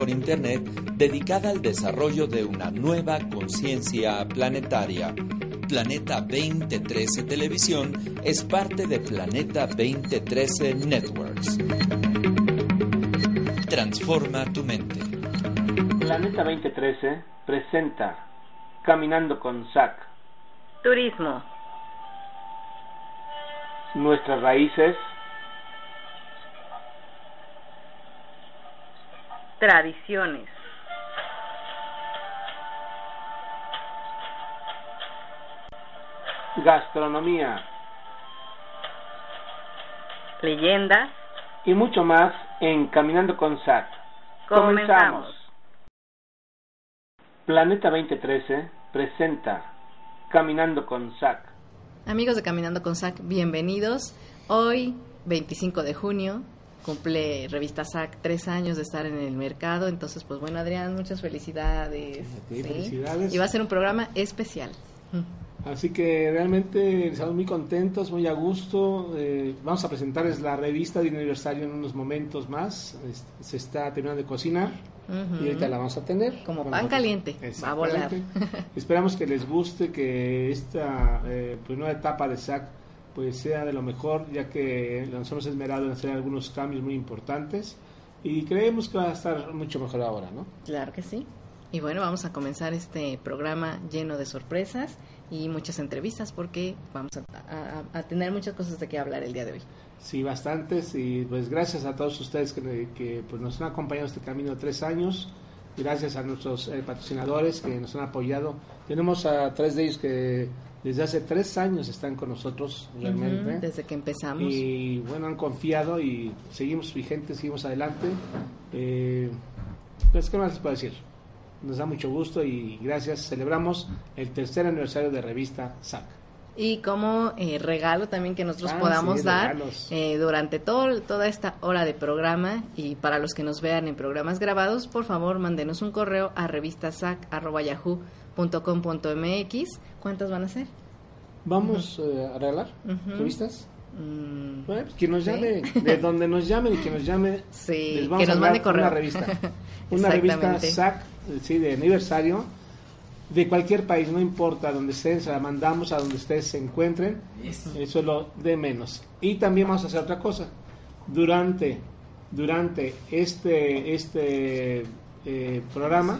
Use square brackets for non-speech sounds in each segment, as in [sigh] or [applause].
por Internet dedicada al desarrollo de una nueva conciencia planetaria. Planeta 2013 Televisión es parte de Planeta 2013 Networks. Transforma tu mente. Planeta 2013 presenta Caminando con Zack. Turismo. Nuestras raíces. Tradiciones. Gastronomía. Leyendas. Y mucho más en Caminando con Zack. Comenzamos. Planeta 2013 presenta Caminando con Zack. Amigos de Caminando con Zack, bienvenidos. Hoy, 25 de junio, cumple Revista SAC tres años de estar en el mercado. Entonces, pues bueno, Adrián, muchas felicidades. Sí, felicidades. Y va a ser un programa especial. Así que realmente estamos muy contentos, muy a gusto. Eh, vamos a presentarles la revista de aniversario en unos momentos más. Es- se está terminando de cocinar Ujú. y ahorita la vamos a tener. Como pan caliente, va a volar. [laughs] Esperamos que les guste, que esta eh, pues, nueva etapa de SAC pues sea de lo mejor, ya que nos hemos esmerado en hacer algunos cambios muy importantes y creemos que va a estar mucho mejor ahora, ¿no? Claro que sí. Y bueno, vamos a comenzar este programa lleno de sorpresas y muchas entrevistas porque vamos a, a- a tener muchas cosas de qué hablar el día de hoy. Sí, bastantes y pues gracias a todos ustedes que, que, pues, nos han acompañado este camino de tres años. Gracias a nuestros eh, patrocinadores que nos han apoyado. Tenemos a tres de ellos que desde hace tres años están con nosotros realmente. Desde que empezamos. Y bueno, han confiado y seguimos vigentes, seguimos adelante. Eh, pues, ¿qué más les puedo decir? Nos da mucho gusto y gracias. Celebramos el tercer aniversario de revista SAC. Y como eh, regalo también que nosotros Ah, podamos sí, dar eh, durante todo, toda esta hora de programa y para los que nos vean en programas grabados, por favor mándenos un correo a revistasac.yahoo.com.mx. ¿Cuántas van a ser? ¿Vamos eh, a regalar revistas? Mm, Bueno, pues, quien nos Sí. llame, de [laughs] donde nos llamen y que nos llame, Sí, les vamos que a nos mande dar correo. [laughs] Una revista. Una revista. SAC, eh, sí, de aniversario, de cualquier país, no importa donde estén, se la mandamos a donde ustedes se encuentren. Eso es lo de menos. Y también vamos a hacer otra cosa. Durante, durante este, este eh, programa,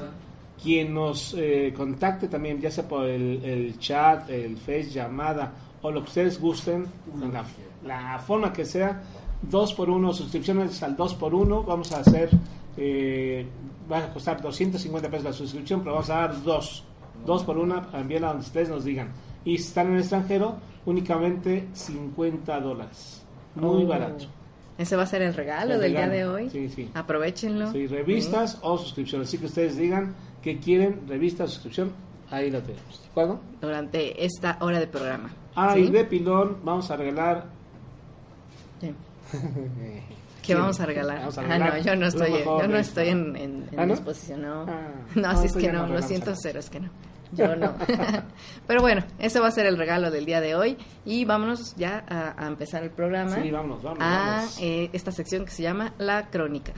quien nos eh, contacte también, ya sea por el, el chat, el face, llamada o lo que ustedes gusten, la, la forma que sea, dos por uno, suscripciones al dos por uno, vamos a hacer, eh, va a costar 250 pesos la suscripción, pero vamos a dar dos, dos por una, envíenla donde ustedes nos digan. Y si están en el extranjero, únicamente 50 dólares, muy Oh. barato. Ese va a ser el regalo El del día de hoy. Sí, sí. Aprovechenlo. Sí, revistas o suscripciones. Así que ustedes digan que quieren revista o suscripción, ahí lo tenemos. ¿De acuerdo? Durante esta hora de programa. Ah, ¿Sí? y de pilón vamos a regalar. Sí. ¿Qué [laughs] ¿Qué vamos a regalar? Vamos a ah, regalar no, yo no estoy, yo no estoy esto. en, en, en ¿Ah, no? disposición, no. Ah, no, no, así es que no, lo siento, cero, es que no. Yo no. [laughs] Pero bueno, ese va a ser el regalo del día de hoy. Y vámonos ya a, a empezar el programa. Sí, vámonos, vámonos. a vámonos. eh, esta sección que se llama La Crónica.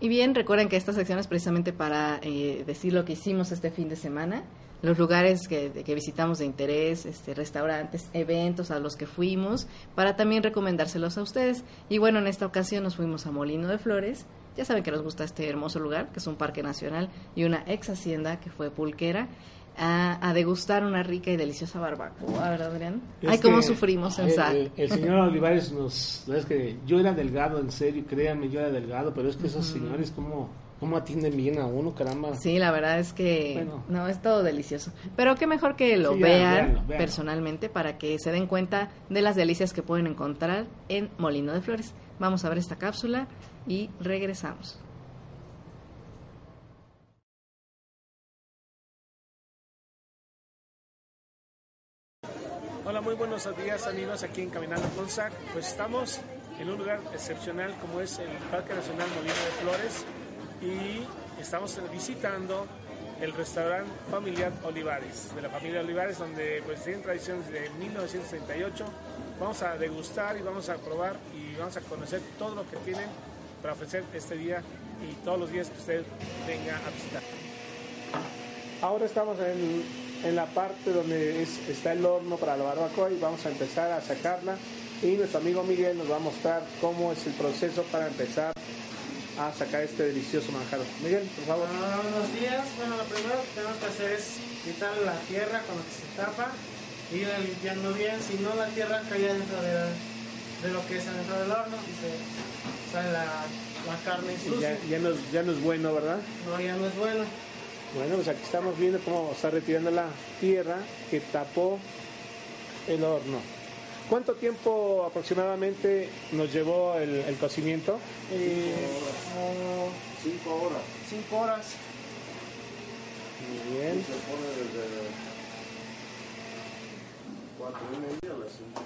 Y bien, recuerden que esta sección es precisamente para eh, decir lo que hicimos este fin de semana, los lugares que, que visitamos de interés, este, restaurantes, eventos a los que fuimos, para también recomendárselos a ustedes. Y bueno, en esta ocasión nos fuimos a Molino de Flores. Ya saben que nos gusta este hermoso lugar, que es un parque nacional y una ex hacienda que fue pulquera, a, a degustar una rica y deliciosa barbacoa, ¿verdad, Adrián? Es Ay, cómo sufrimos en SAC. El, el señor Olivares nos. Es que yo era delgado, en serio, créanme, yo era delgado, pero es que esos señores, ¿cómo, ¿cómo atienden bien a uno, caramba? Sí, la verdad es que Bueno. no es todo delicioso. Pero qué mejor que lo Sí, ya, vean personalmente para que se den cuenta de las delicias que pueden encontrar en Molino de Flores. Vamos a ver esta cápsula y regresamos. Hola, muy buenos días amigos aquí en Caminando con Zac. Pues estamos en un lugar excepcional como es el Parque Nacional Molino de Flores y estamos visitando el restaurante familiar Olivares, de la familia Olivares, donde pues tienen tradiciones de 1938 vamos a degustar y vamos a probar y vamos a conocer todo lo que tienen para ofrecer este día y todos los días que usted venga a visitar. Ahora estamos en, en la parte donde es- está el horno para la barbacoa y vamos a empezar a sacarla y nuestro amigo Miguel nos va a mostrar cómo es el proceso para empezar a sacar este delicioso manjar. Miguel, por favor. Ah, buenos días. Bueno, lo primero que tenemos que hacer es quitar la tierra con lo que se tapa, irla limpiando bien, si no la tierra cae dentro de, de lo que es adentro del horno y se sale la, la carne Y sucia. Ya, ya, no, es- ya no es bueno, ¿verdad? No, ya no es bueno. Bueno, pues aquí estamos viendo cómo está retirando la tierra que tapó el horno. ¿Cuánto tiempo aproximadamente nos llevó el, el cocimiento? Eh, como Cinco horas. cinco horas. Muy bien. Se pone desde cuatro y media a las cinco.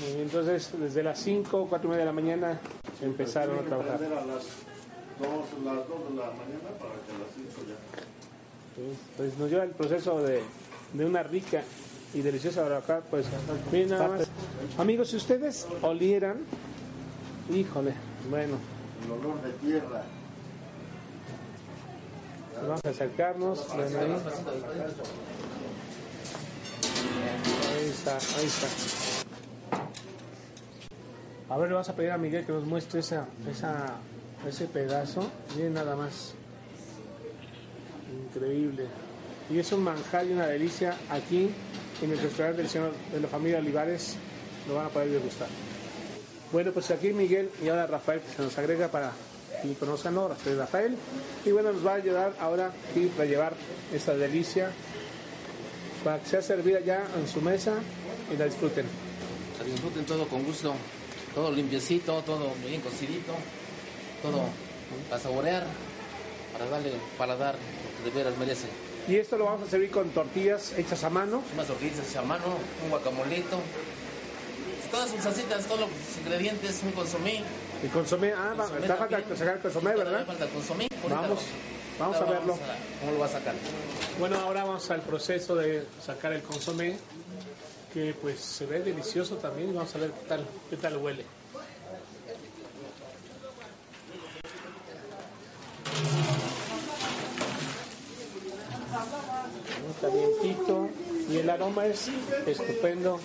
Muy bien, entonces desde las 5 o 4 y media de la mañana empezaron a trabajar. a las dos, las dos de la mañana para que a las cinco ya. Sí, Pues nos lleva el proceso de, de una rica y deliciosa barbacoa. Pues miren nada más. Amigos, si ustedes olieran, híjole, bueno, El olor de tierra. pues vamos a acercarnos. ven ahí. Ahí está, ahí está. A ver, le vamos a pedir a Miguel que nos muestre esa, esa, ese pedazo. Miren nada más. Increíble. Y es un manjar y una delicia aquí en el restaurante del señor de la familia Olivares. Lo van a poder degustar. Bueno, pues aquí Miguel y ahora Rafael que se nos agrega para que conozcan ahora. Rafael. Y bueno, nos va a ayudar ahora aquí para llevar esta delicia para que sea servida ya en su mesa y la disfruten. que disfruten todo con gusto, todo limpiecito, todo bien cocidito, todo para saborear, para darle paladar lo que de veras merece. Y esto lo vamos a servir con tortillas hechas a mano. Unas tortillas a mano, un guacamolito, todas sus salsitas, todos los ingredientes, un consomé. Y consomé, ah, va, consomé está falta sacar el consomé, ¿verdad? falta el consomé. Vamos, lo- vamos a verlo. ¿Cómo lo va a sacar? Bueno, ahora vamos al proceso de sacar el consomé, que pues se ve delicioso también. Vamos a ver qué tal, qué tal huele. Está vientito y el aroma es estupendo.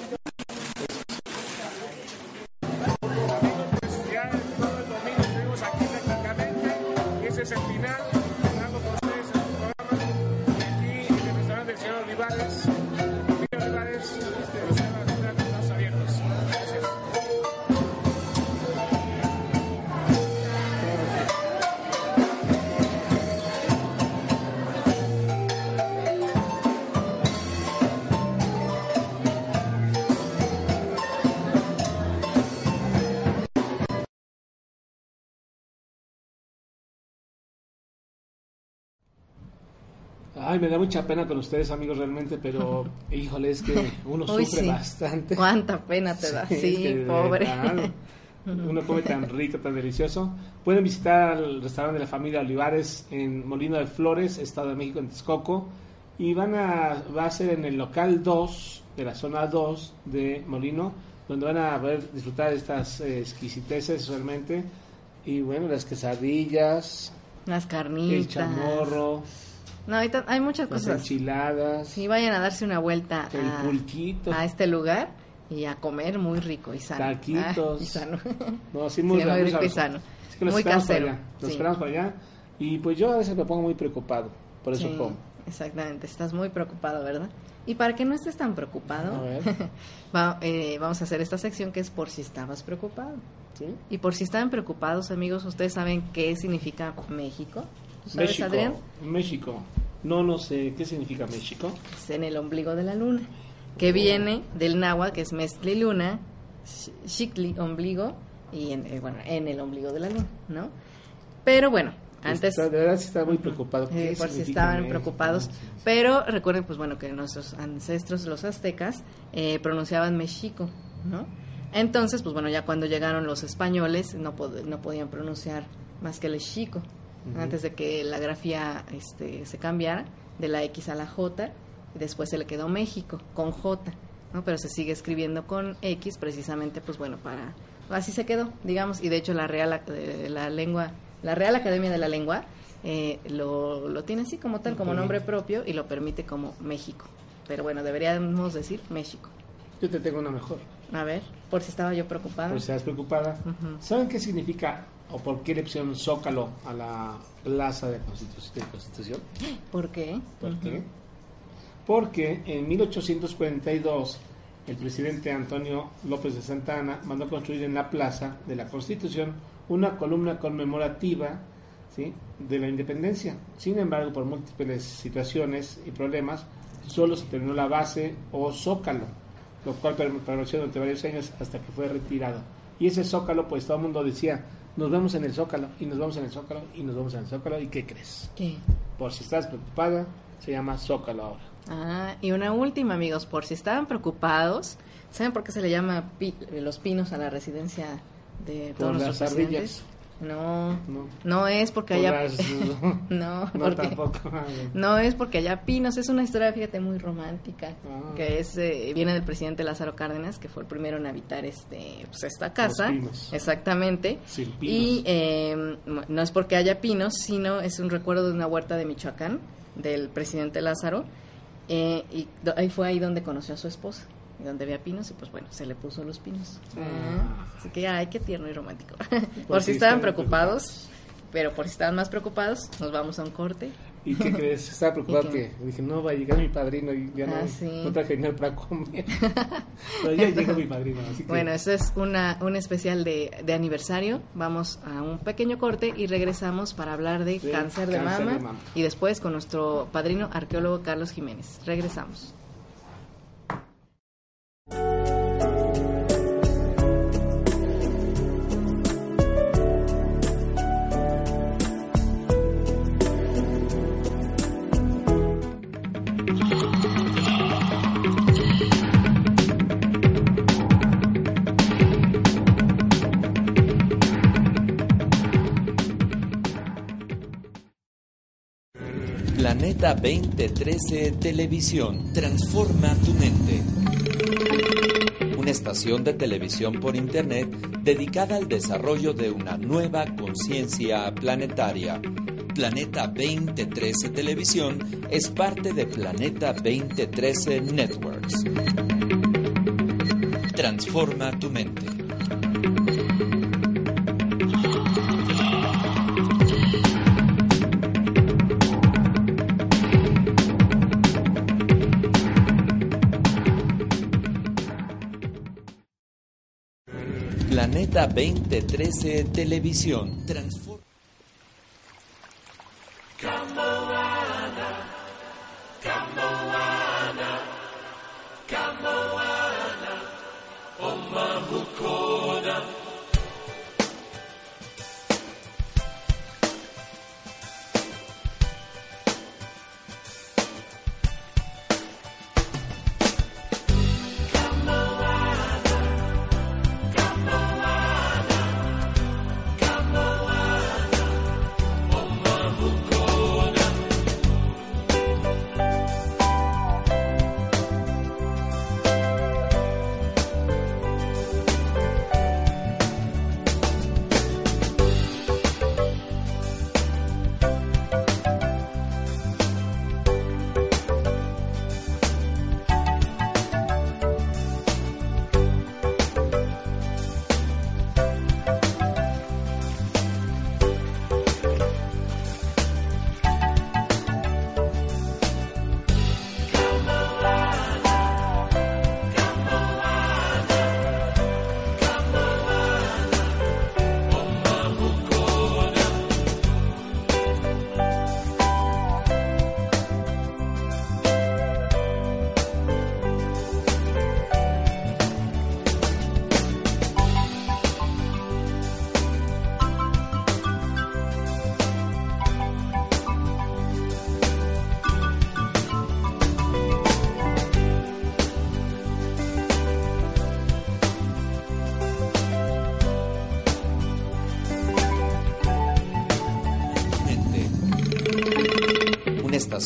Ay, me da mucha pena con ustedes, amigos, realmente, pero [laughs] híjole, es que uno Uy, sufre sí. bastante. Cuánta pena te da. [laughs] Sí, que de pobre. verdad, Uno come tan [laughs] rico, tan delicioso. Pueden visitar el restaurante de la familia Olivares en Molino de Flores, Estado de México, en Texcoco. Y van a, va a ser en el local 2, de la zona 2 de Molino, donde van a ver, disfrutar de estas eh, exquisiteces realmente. Y bueno, las quesadillas, Las el carnitas. chamorro, No, hay, hay muchas las cosas. enchiladas, Sí, vayan a darse una vuelta el a, pulquito. a este lugar y a comer muy rico y sano. Taquitos. Ah, y sano. [laughs] No, sí, muy, Sí, muy rico y sano. Así que los Muy casero, allá. Los sí. esperamos por allá. Y pues yo a veces me pongo muy preocupado. Por eso Sí, como. exactamente, estás muy preocupado, ¿verdad? Y para que no estés tan preocupado, A ver. [laughs] va- eh, vamos a hacer esta sección que es por si estabas preocupado. ¿Sí? Y por si estaban preocupados, amigos, ¿ustedes saben qué significa México? ¿Tú sabes, México. Adrián? México. No, no sé. ¿Qué significa México? Es en el ombligo de la luna, que viene del náhuatl, que es Mestli Luna, Xictli, ombligo, y en, eh, bueno, en el ombligo de la luna, ¿no? Pero bueno, antes... Está- de verdad sí estaba muy preocupado. Eh, ¿Qué por si estaban México? preocupados. Pero recuerden, pues bueno, que nuestros ancestros, los aztecas, eh, pronunciaban Mexico, ¿no? Entonces, pues bueno, ya cuando llegaron los españoles, no, pod- no podían pronunciar más que el chico. Antes de que la grafía este, se cambiara de la X a la J, y después se le quedó México con J. ¿no? Pero se sigue escribiendo con X precisamente, pues bueno, para... Así se quedó, digamos, y de hecho la Real, eh, la lengua, la Real Academia de la Lengua eh, lo, lo tiene así como tal, como nombre propio y lo permite como México. Pero bueno, deberíamos decir México. Yo te tengo una mejor. A ver, por si estaba yo preocupada. Por si estás preocupada. ¿Saben qué significa o por qué le pusieron Zócalo a la plaza de Constitución? de Constitución? ¿Por qué? ¿Por qué? Porque en 1842 el presidente Antonio López de Santa Anna mandó construir en la plaza de la Constitución una columna conmemorativa ¿sí? de la independencia. Sin embargo, por múltiples situaciones y problemas, solo se terminó la base o zócalo, lo cual permaneció durante varios años hasta que fue retirado. Y ese zócalo, pues todo el mundo decía, nos vemos en el zócalo, y nos vemos en el zócalo, y nos vemos en el zócalo, ¿y qué crees? ¿Qué? Por si estás preocupada, se llama Zócalo ahora. Ah, y una última, amigos, por si estaban preocupados, ¿saben por qué se le llama pi- los pinos a la residencia de Por todos las ardillas. No, No. no es porque Por haya... las- [laughs] no, no, porque... tampoco. [laughs] No es porque haya pinos, es una historia, fíjate, muy romántica, Ah. que es eh, viene del presidente Lázaro Cárdenas, que fue el primero en habitar este pues esta casa, exactamente. Y eh, no es porque haya pinos, sino es un recuerdo de una huerta de Michoacán del presidente Lázaro, eh, y ahí fue ahí donde conoció a su esposa, y donde había pinos, y pues bueno, se le puso los pinos. Ah. Así que, ay, qué tierno y romántico. por, [laughs] Por si estaban preocupados, pero por si estaban más preocupados, nos vamos a un corte. ¿Y qué [laughs] crees? Estaba preocupado ¿Y que dije, no, va a llegar mi padrino y ya Ah, no, sí. no traje dinero para comer. [laughs] Pero ya llegó mi padrino, así que Bueno, este es una, un especial de, de aniversario. Vamos a un pequeño corte y regresamos para hablar de, De cáncer, de, cáncer mama, de mama. y después con nuestro padrino arqueólogo Carlos Jiménez. Regresamos. Planeta 2013 Televisión. Transforma tu mente. Una estación de televisión por Internet dedicada al desarrollo de una nueva conciencia planetaria. Planeta 2013 Televisión es parte de Planeta 2013 Networks. Transforma tu mente. Planeta 2013 Televisión.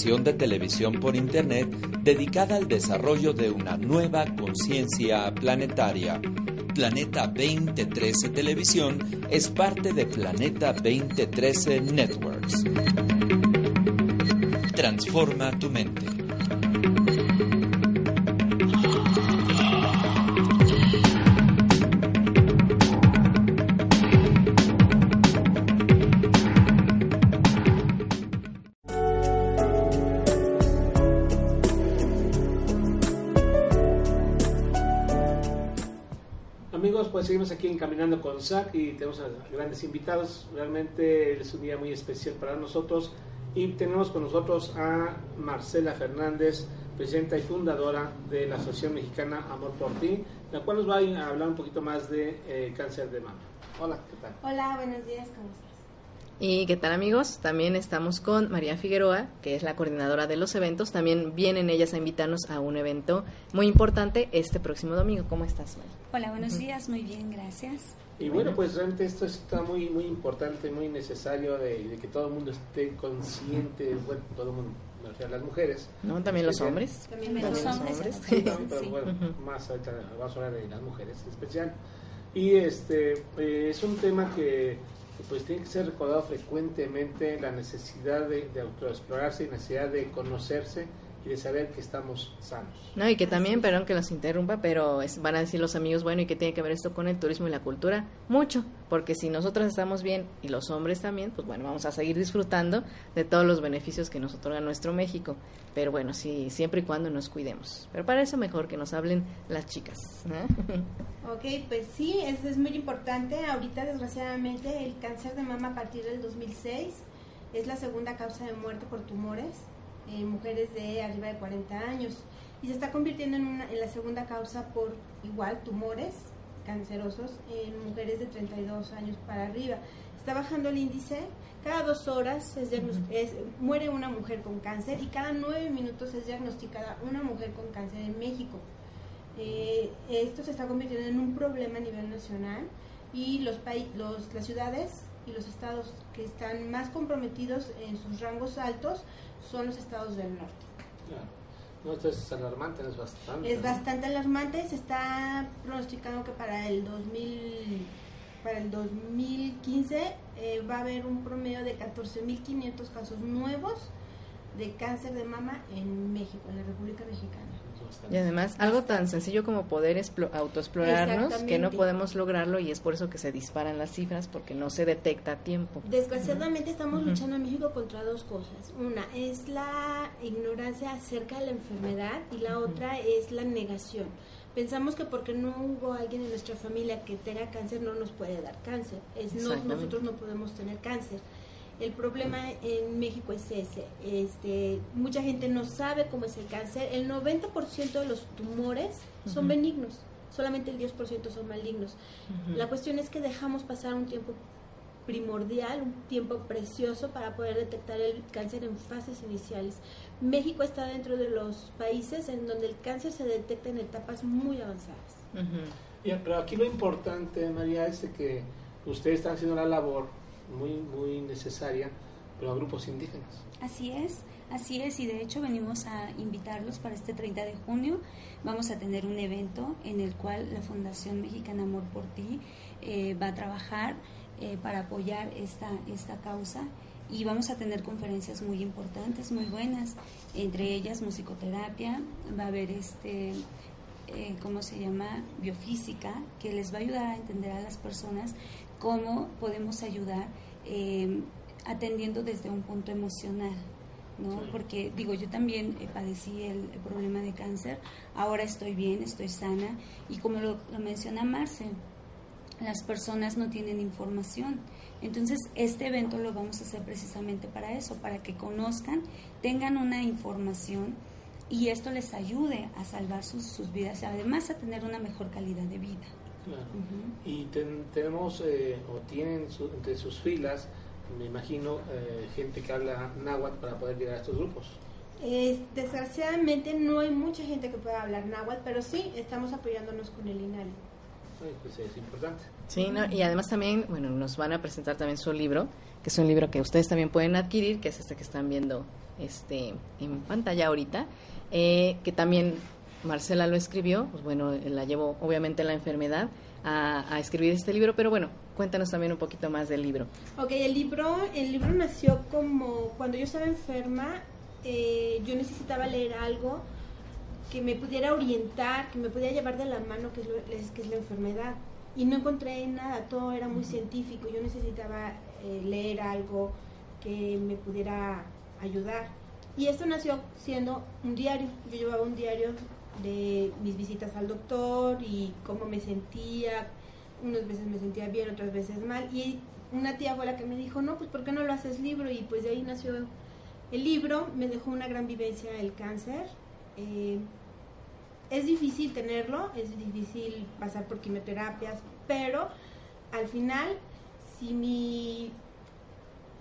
De televisión por Internet dedicada al desarrollo de una nueva conciencia planetaria. Planeta 2013 Televisión es parte de Planeta 2013 Networks. Transforma tu mente. Seguimos aquí en Caminando con Zach y tenemos a grandes invitados. Realmente es un día muy especial para nosotros y tenemos con nosotros a Marcela Fernández, presidenta y fundadora de la Asociación Mexicana Amor por Ti, la cual nos va a hablar un poquito más de eh, cáncer de mama. Hola, ¿qué tal? Hola, buenos días, ¿cómo estás? ¿Y qué tal amigos? También estamos con María Figueroa, que es la coordinadora de los eventos. También vienen ellas a invitarnos a un evento muy importante este próximo domingo. ¿Cómo estás, María? Hola, buenos días, muy bien, gracias. Y bueno, pues realmente esto está muy muy importante, muy necesario de, de que todo el mundo esté consciente, bueno, todo el mundo, me refiero a las mujeres. ¿No? También los Especial- hombres. También También los los hombres. Sí, también, pero Sí. bueno, más ahorita vamos a hablar de las mujeres en especial. Y este eh, es un tema que, pues tiene que ser recordado frecuentemente, la necesidad de, de autoexplorarse y necesidad de conocerse y de saber que estamos sanos. No, y que también, perdón que los interrumpa, pero es- van a decir los amigos, bueno, ¿y qué tiene que ver esto con el turismo y la cultura? Mucho, porque si nosotros estamos bien y los hombres también, pues bueno, vamos a seguir disfrutando de todos los beneficios que nos otorga nuestro México. Pero bueno, sí, siempre y cuando nos cuidemos. Pero para eso mejor que nos hablen las chicas. ¿no? [laughs] Ok, pues sí, eso es muy importante. Ahorita, desgraciadamente, el cáncer de mama a partir del 2006 es la segunda causa de muerte por tumores en mujeres de arriba de 40 años y se está convirtiendo en, una, en la segunda causa por igual tumores cancerosos en mujeres de 32 años para arriba. Está bajando el índice, cada dos horas es es- muere una mujer con cáncer y cada nueve minutos es diagnosticada una mujer con cáncer en México. Eh, esto se está convirtiendo en un problema a nivel nacional y los, los las ciudades y los estados que están más comprometidos en sus rangos altos son los estados del norte. Claro. No, esto es alarmante, es bastante. Es bastante alarmante, se está pronosticando que para el 2000 para el 2015 eh, va a haber un promedio de 14.500 casos nuevos de cáncer de mama en México, en la República Mexicana. Y además, algo tan sencillo como poder explo- autoexplorarnos, que no podemos lograrlo y es por eso que se disparan las cifras, porque no se detecta a tiempo. Desgraciadamente estamos luchando en México contra dos cosas. Una es la ignorancia acerca de la enfermedad y la otra es la negación. Pensamos que porque no hubo alguien en nuestra familia que tenga cáncer no nos puede dar cáncer. Es no, nosotros no podemos tener cáncer. El problema en México es ese. Este, mucha gente no sabe cómo es el cáncer. El 90% de los tumores son Ujú. benignos. Solamente el 10% son malignos. Ujú. La cuestión es que dejamos pasar un tiempo primordial, un tiempo precioso para poder detectar el cáncer en fases iniciales. México está dentro de los países en donde el cáncer se detecta en etapas muy avanzadas. Ujú. Ya, pero aquí lo importante, María, es que ustedes están haciendo la labor muy, muy necesaria, pero a grupos indígenas. Así es, así es, y de hecho venimos a invitarlos para este 30 de junio. Vamos a tener un evento en el cual la Fundación Mexicana Amor por Ti eh, va a trabajar eh, para apoyar esta, esta causa y vamos a tener conferencias muy importantes, muy buenas, entre ellas musicoterapia, va a haber este, eh, ¿cómo se llama? Biofísica, que les va a ayudar a entender a las personas cómo podemos ayudar eh, atendiendo desde un punto emocional. ¿no? Porque digo, yo también eh, padecí el, el problema de cáncer, ahora estoy bien, estoy sana y como lo, lo menciona Marce, las personas no tienen información. Entonces, este evento lo vamos a hacer precisamente para eso, para que conozcan, tengan una información y esto les ayude a salvar sus, sus vidas y además a tener una mejor calidad de vida. Claro. Y ten- tenemos, eh, o tienen su- entre sus filas, me imagino, eh, gente que habla náhuatl para poder llegar a estos grupos. Es- desgraciadamente no hay mucha gente que pueda hablar náhuatl, pero sí estamos apoyándonos con el INALI. pues es importante. Sí, ¿no? y además también, bueno, nos van a presentar también su libro, que es un libro que ustedes también pueden adquirir, que es este que están viendo este en pantalla ahorita, eh, que también Marcela lo escribió, pues bueno, la llevó obviamente la enfermedad a, a, escribir este libro, pero bueno, cuéntanos también un poquito más del libro. Ok, el libro, el libro nació como cuando yo estaba enferma, eh, yo necesitaba leer algo que me pudiera orientar, que me pudiera llevar de la mano, que es, lo, que es la enfermedad. Y no encontré nada, todo era muy científico. Yo necesitaba eh, leer algo que me pudiera ayudar. Y esto nació siendo un diario. Yo llevaba un diario de mis visitas al doctor y cómo me sentía. Unas veces me sentía bien, otras veces mal. Y una tía fue la que me dijo, no, pues ¿por qué no lo haces libro? Y pues de ahí nació el libro. Me dejó una gran vivencia el cáncer. Eh, es difícil tenerlo, es difícil pasar por quimioterapias, pero al final, si mi,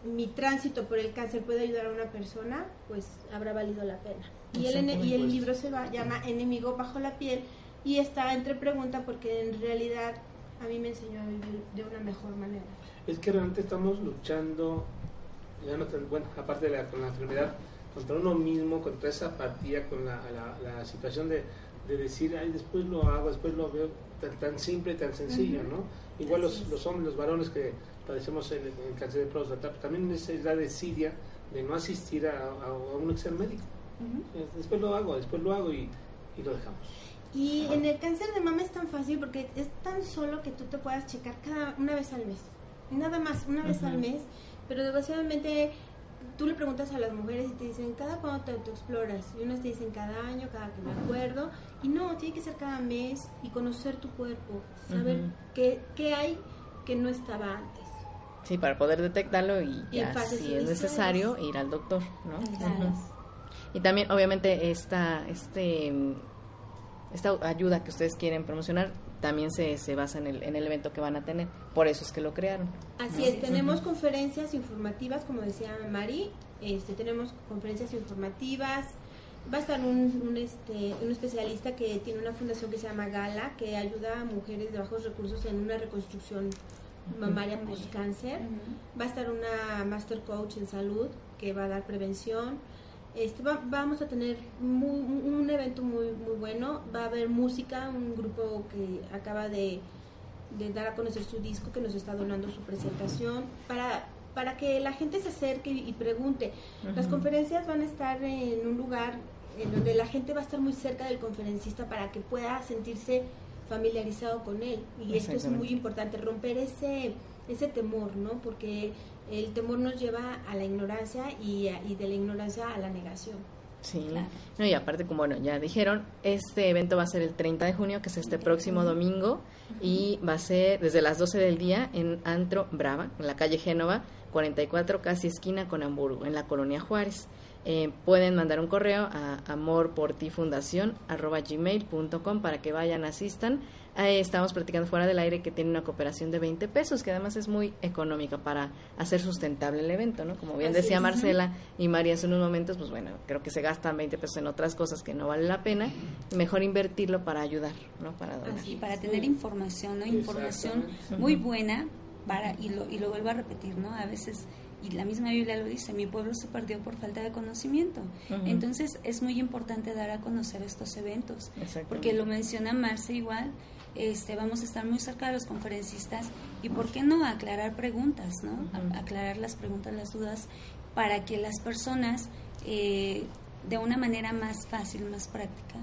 mi tránsito por el cáncer puede ayudar a una persona, pues habrá valido la pena. Y el, y el libro se va, llama Enemigo bajo la piel y está entre pregunta porque en realidad a mí me enseñó a vivir de una mejor manera. Es que realmente estamos luchando, ya no bueno, aparte de la, con la enfermedad, contra uno mismo, contra esa apatía, con la, la situación de de decir, ay, después lo hago, después lo veo, tan, tan simple, tan sencillo, ¿no? Igual los, los, hombres, los varones que padecemos el, el cáncer de próstata, también es la desidia de no asistir a, a, un examen médico. Después lo hago, después lo hago y, y lo dejamos. Y en el cáncer de mama es tan fácil porque es tan solo que tú te puedas checar cada una vez al mes. Nada más, una vez al mes. Pero desgraciadamente tú le preguntas a las mujeres y te dicen, ¿cada cuándo te autoexploras? Y unas te dicen cada año, cada que me acuerdo. Y no, tiene que ser cada mes y conocer tu cuerpo, saber qué, qué, hay que no estaba antes. Sí, para poder detectarlo y, ya, si es necesario, ir al doctor, ¿no? Y también, obviamente, esta, este, esta ayuda que ustedes quieren promocionar también se, se basa en el, en el evento que van a tener. Por eso es que lo crearon. Así es, tenemos conferencias informativas, como decía Mari, este, tenemos conferencias informativas. Va a estar un, un, este, un especialista que tiene una fundación que se llama Gala, que ayuda a mujeres de bajos recursos en una reconstrucción mamaria post-cáncer. Va a estar una master coach en salud que va a dar prevención este, vamos a tener un evento muy, muy bueno. Va a haber música, un grupo que acaba de, dar a conocer su disco, que nos está donando su presentación, para, para que la gente se acerque y, pregunte. Las conferencias van a estar en un lugar en donde la gente va a estar muy cerca del conferencista para que pueda sentirse familiarizado con él. Y esto es muy importante, romper ese, ese temor, ¿no? Porque el temor nos lleva a la ignorancia y, de la ignorancia a la negación. Sí, no, y aparte, como bueno, ya dijeron, este evento va a ser el 30 de junio, que es este próximo domingo, y va a ser desde las 12 del día en Antro Brava, en la calle Génova, 44, casi esquina con Hamburgo, en la colonia Juárez. Eh, pueden mandar un correo a amorportifundación.gmail.com para que vayan, asistan estamos platicando fuera del aire que tiene una cooperación de 20 pesos, que además es muy económica para hacer sustentable el evento, ¿no? Como bien decía Marcela y María hace unos momentos, pues bueno, creo que se gastan 20 pesos en otras cosas que no vale la pena, mejor invertirlo para ayudar, ¿no? Para para tener información, ¿no? Información muy buena para, y lo, y lo vuelvo a repetir, ¿no? A veces y la misma Biblia lo dice, mi pueblo se perdió por falta de conocimiento. Entonces es muy importante dar a conocer estos eventos, porque lo menciona Marce igual, este, vamos a estar muy cerca de los conferencistas y por qué no aclarar preguntas, ¿no? aclarar las preguntas, las dudas, para que las personas eh, de una manera más fácil, más práctica,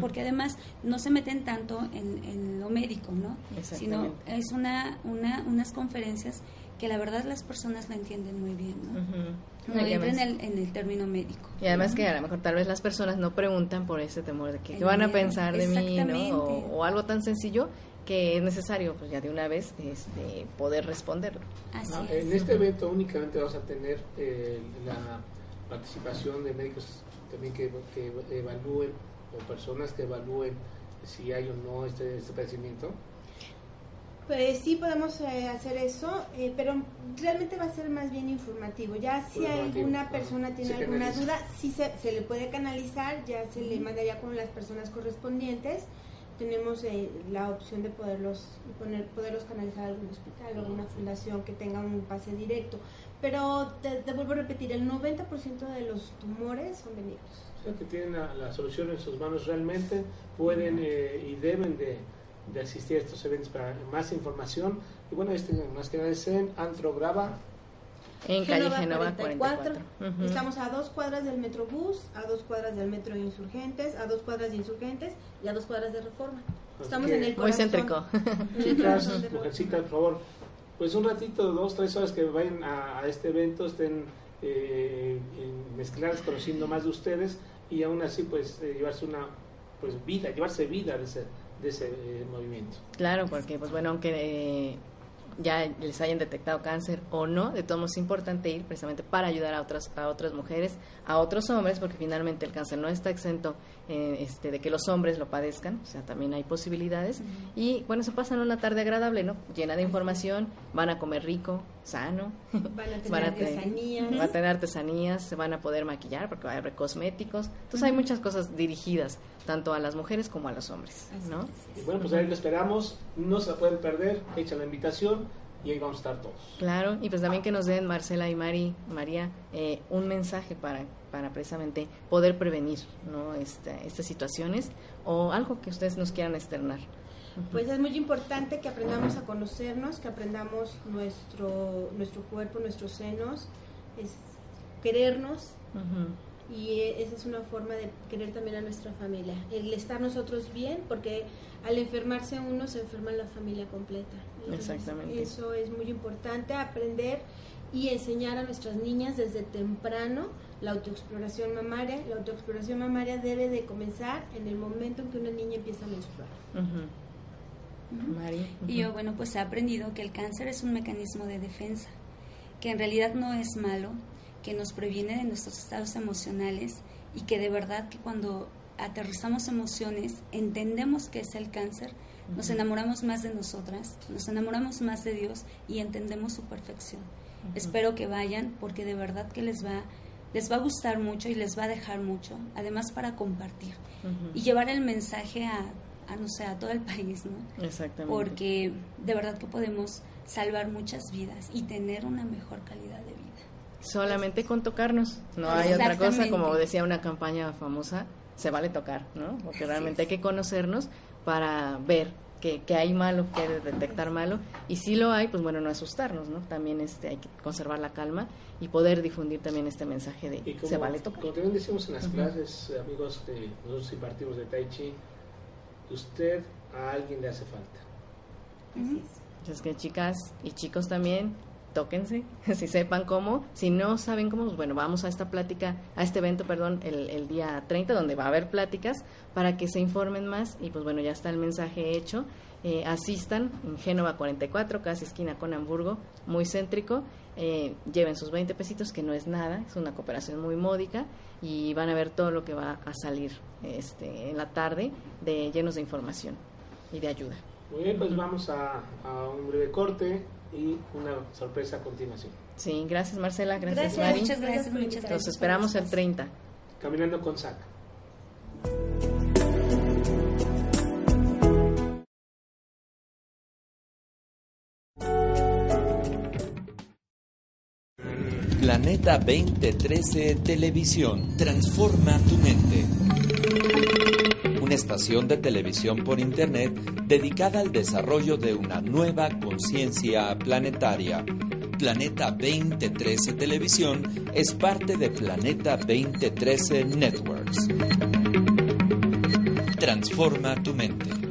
porque además no se meten tanto en, lo médico, ¿no? Sino es una, una, unas conferencias que la verdad las personas la entienden muy bien, ¿no? No en el, en el término médico. Y además que a lo mejor tal vez las personas no preguntan por ese temor de que, ¿qué van a pensar de mí, ¿no? O, algo tan sencillo que es necesario pues ya de una vez este, poder responderlo. En este evento únicamente vamos a tener eh, la participación de médicos también que, evalúen o personas que evalúen si hay o no este, este padecimiento pues sí podemos eh, hacer eso, eh, pero realmente va a ser más bien informativo. Ya si alguna persona tiene alguna duda, sí se, se, le puede canalizar, ya se le mandaría con las personas correspondientes. tenemos eh, la opción de poderlos poner, poderlos canalizar a algún hospital o alguna fundación que tenga un pase directo. Pero te, te vuelvo a repetir, el 90% de los tumores son benignos. O sea, que tienen la, la solución en sus manos realmente, pueden eh, y deben de, de asistir a estos eventos para más información. Y bueno, este más que nada es en Antrograva. En calle Genova 44. 44. Ujú. Estamos a dos cuadras del Metrobús, a dos cuadras del Metro Insurgentes, a dos cuadras de Insurgentes y a dos cuadras de Reforma. Estamos en el Muy corazón. céntrico. En el Chicas, mujercitas, por favor, pues un ratito, dos, tres horas que vayan a, a este evento, estén eh, mezcladas, conociendo más de ustedes y aún así pues eh, llevarse una pues vida, llevarse vida de ese, de ese eh, movimiento. Claro, porque pues bueno, aunque eh, ya les hayan detectado cáncer o no, de todos modos es importante ir precisamente para ayudar a otras a otras mujeres, a otros hombres, porque finalmente el cáncer no está exento eh, este, de que los hombres lo padezcan, o sea, también hay posibilidades. Y bueno, se pasan una tarde agradable, ¿no? Llena de información, van a comer rico, sano, Van a [laughs] tener van a tener- artesanías. van a tener artesanías, se van a poder maquillar porque va a haber cosméticos. Entonces hay muchas cosas dirigidas tanto a las mujeres como a los hombres, ¿no? Y bueno, pues ahí lo esperamos, no se la pueden perder, echa la invitación y ahí vamos a estar todos. Claro, y pues también que nos den Marcela y Mari, María eh, un mensaje para, para precisamente poder prevenir ¿no? Esta- estas situaciones o algo que ustedes nos quieran externar. Pues es muy importante que aprendamos a conocernos, que aprendamos nuestro, nuestro cuerpo, nuestros senos, es querernos. Y eh, esa es una forma de querer también a nuestra familia. El estar nosotros bien, porque al enfermarse uno se enferma la familia completa. Entonces, Exactamente. Eso es muy importante, aprender y enseñar a nuestras niñas desde temprano la autoexploración mamaria. La autoexploración mamaria debe de comenzar en el momento en que una niña empieza a menstruar. Y yo, bueno, pues he aprendido que el cáncer es un mecanismo de defensa, que en realidad no es malo, que nos previene de nuestros estados emocionales y que de verdad que cuando aterrizamos emociones, entendemos que es el cáncer, nos enamoramos más de nosotras, nos enamoramos más de Dios y entendemos su perfección. Espero que vayan porque de verdad que les va les va a gustar mucho y les va a dejar mucho, además para compartir y llevar el mensaje a, a no sé, a todo el país, ¿no? Exactamente. porque de verdad que podemos salvar muchas vidas y tener una mejor calidad de vida. Solamente con tocarnos, no hay otra cosa, como decía una campaña famosa, se vale tocar, ¿no? Porque realmente hay que conocernos para ver que, que hay malo, que detectar malo, y si lo hay, pues bueno, no asustarnos, ¿no? También este, hay que conservar la calma y poder difundir también este mensaje de Y como, se vale tocar. como también decimos en las Ujú. clases, eh, amigos, de, nosotros impartimos de Tai Chi, usted a alguien le hace falta. Así es. Entonces que chicas y chicos también tóquense, [laughs] si sepan cómo, si no saben cómo, pues bueno, vamos a esta plática, a este evento, perdón, el, día 30, donde va a haber pláticas para que se informen más y pues bueno, ya está el mensaje hecho. Eh, asistan en Génova 44, casi esquina con Hamburgo, muy céntrico. Eh, lleven sus 20 pesitos, que no es nada, es una cooperación muy módica y van a ver todo lo que va a salir este, en la tarde de llenos de información y de ayuda. Muy bien, pues vamos a un breve corte y una sorpresa a continuación. Sí, gracias Marcela, gracias, Gracias, Mari. Muchas gracias, muchas invitarnos. Los gracias. esperamos el 30. Caminando con SAC. Planeta 2013 Televisión. Transforma tu mente. Una estación de televisión por Internet dedicada al desarrollo de una nueva conciencia planetaria. Planeta 2013 Televisión es parte de Planeta 2013 Networks. Transforma tu mente.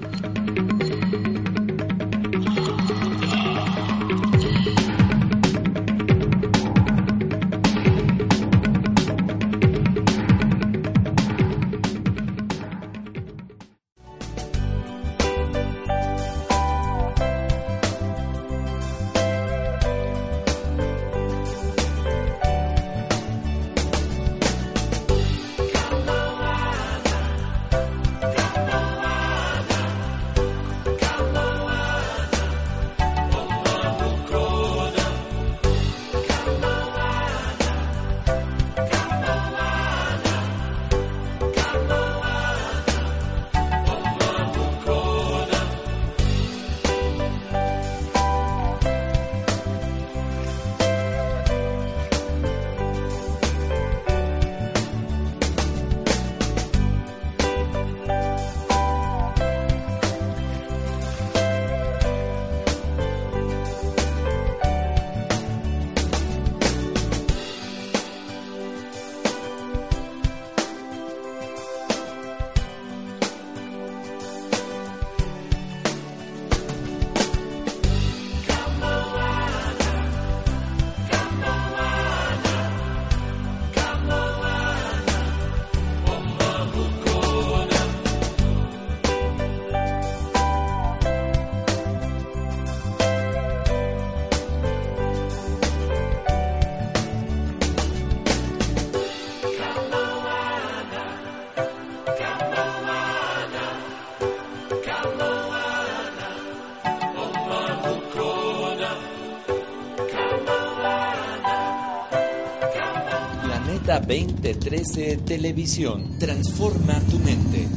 2013 Televisión. Transforma tu mente.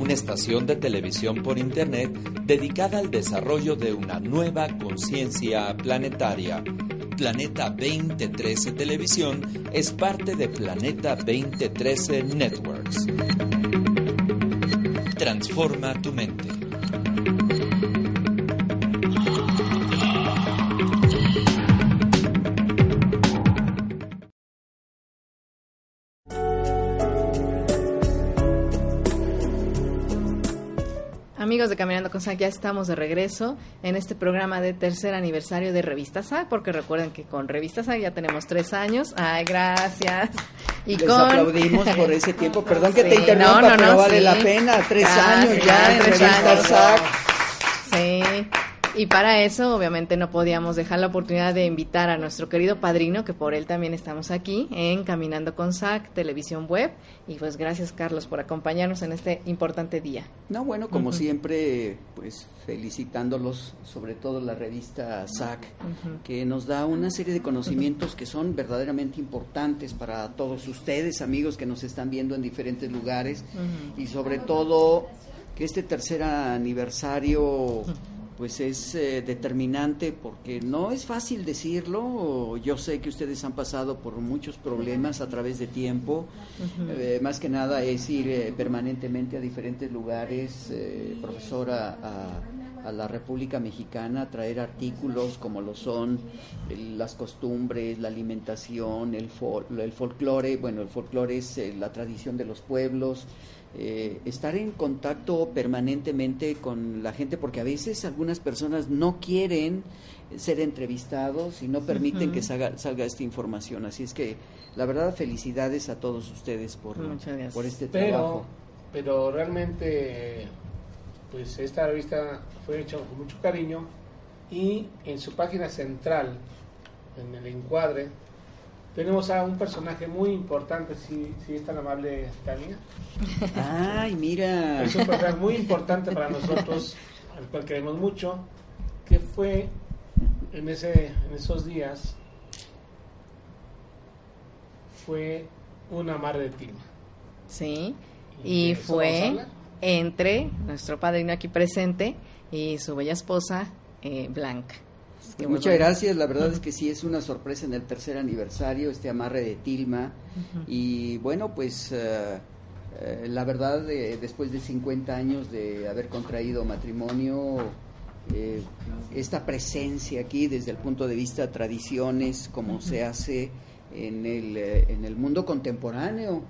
Una estación de televisión por Internet dedicada al desarrollo de una nueva conciencia planetaria. Planeta 2013 Televisión es parte de Planeta 2013 Networks. Transforma tu mente. Amigos de Caminando con SAC, ya estamos de regreso en este programa de tercer aniversario de Revista SAC, porque recuerden que con Revista SAC ya tenemos tres años. Ay, gracias. Y Les aplaudimos por ese tiempo. Perdón que te interrumpa, no, no, pero vale la pena. Tres años ya en Revista SAC. Sí. Y para eso, obviamente, no podíamos dejar la oportunidad de invitar a nuestro querido padrino, que por él también estamos aquí en Caminando con SAC, Televisión Web. Y pues gracias, Carlos, por acompañarnos en este importante día. No, bueno, como siempre, pues felicitándolos, sobre todo la revista SAC, que nos da una serie de conocimientos que son verdaderamente importantes para todos ustedes, amigos que nos están viendo en diferentes lugares. Y sobre todo, que este tercer aniversario pues es eh, determinante porque no es fácil decirlo. Yo sé que ustedes han pasado por muchos problemas a través de tiempo. Eh, más que nada es ir eh, permanentemente a diferentes lugares, profesora, a, la República Mexicana, traer artículos como lo son las costumbres, la alimentación, el, el folclore. Bueno, el folclore es la tradición de los pueblos. Eh, estar en contacto permanentemente con la gente, porque a veces algunas personas no quieren ser entrevistados y no permiten que salga, esta información. Así es que, la verdad, felicidades a todos ustedes por, por este trabajo. Pero realmente, pues esta revista fue hecha con mucho cariño y en su página central, en el encuadre, tenemos a un personaje muy importante, si, si es tan amable, Tania. [laughs] Ay, mira. Es un personaje muy importante para nosotros, al cual queremos mucho, que fue en, ese, en esos días, fue una madre de Tilma. Sí, y, fue entre nuestro padrino aquí presente y su bella esposa, eh, Blanca. Muchas gracias, la verdad es que sí es una sorpresa en el tercer aniversario, este amarre de Tilma. Y bueno, pues eh, eh, la verdad, después de 50 años de haber contraído matrimonio, eh, esta presencia aquí desde el punto de vista tradiciones, como se hace en el, en el mundo contemporáneo,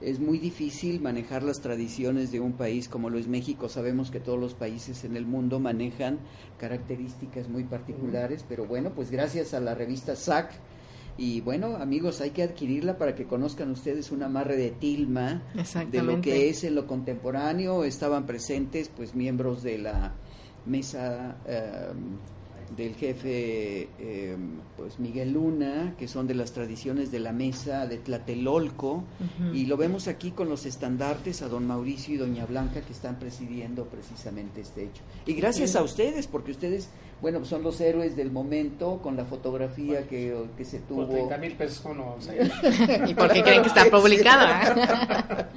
es muy difícil manejar las tradiciones de un país como lo es México. Sabemos que todos los países en el mundo manejan características muy particulares, pero bueno, pues gracias a la revista SAC. Y bueno, amigos, hay que adquirirla para que conozcan ustedes un amarre de tilma de lo que es en lo contemporáneo. Estaban presentes pues miembros de la mesa eh, del jefe em, pues Miguel Luna, que son de las tradiciones de la mesa de Tlatelolco, y lo vemos aquí con los estandartes a don Mauricio y doña Blanca que están presidiendo precisamente este hecho. Y gracias a ustedes, porque ustedes, bueno, son los héroes del momento con la fotografía que, que se tuvo. Por 30 mil pesos no, [laughs] ¿Y por qué creen que está publicada?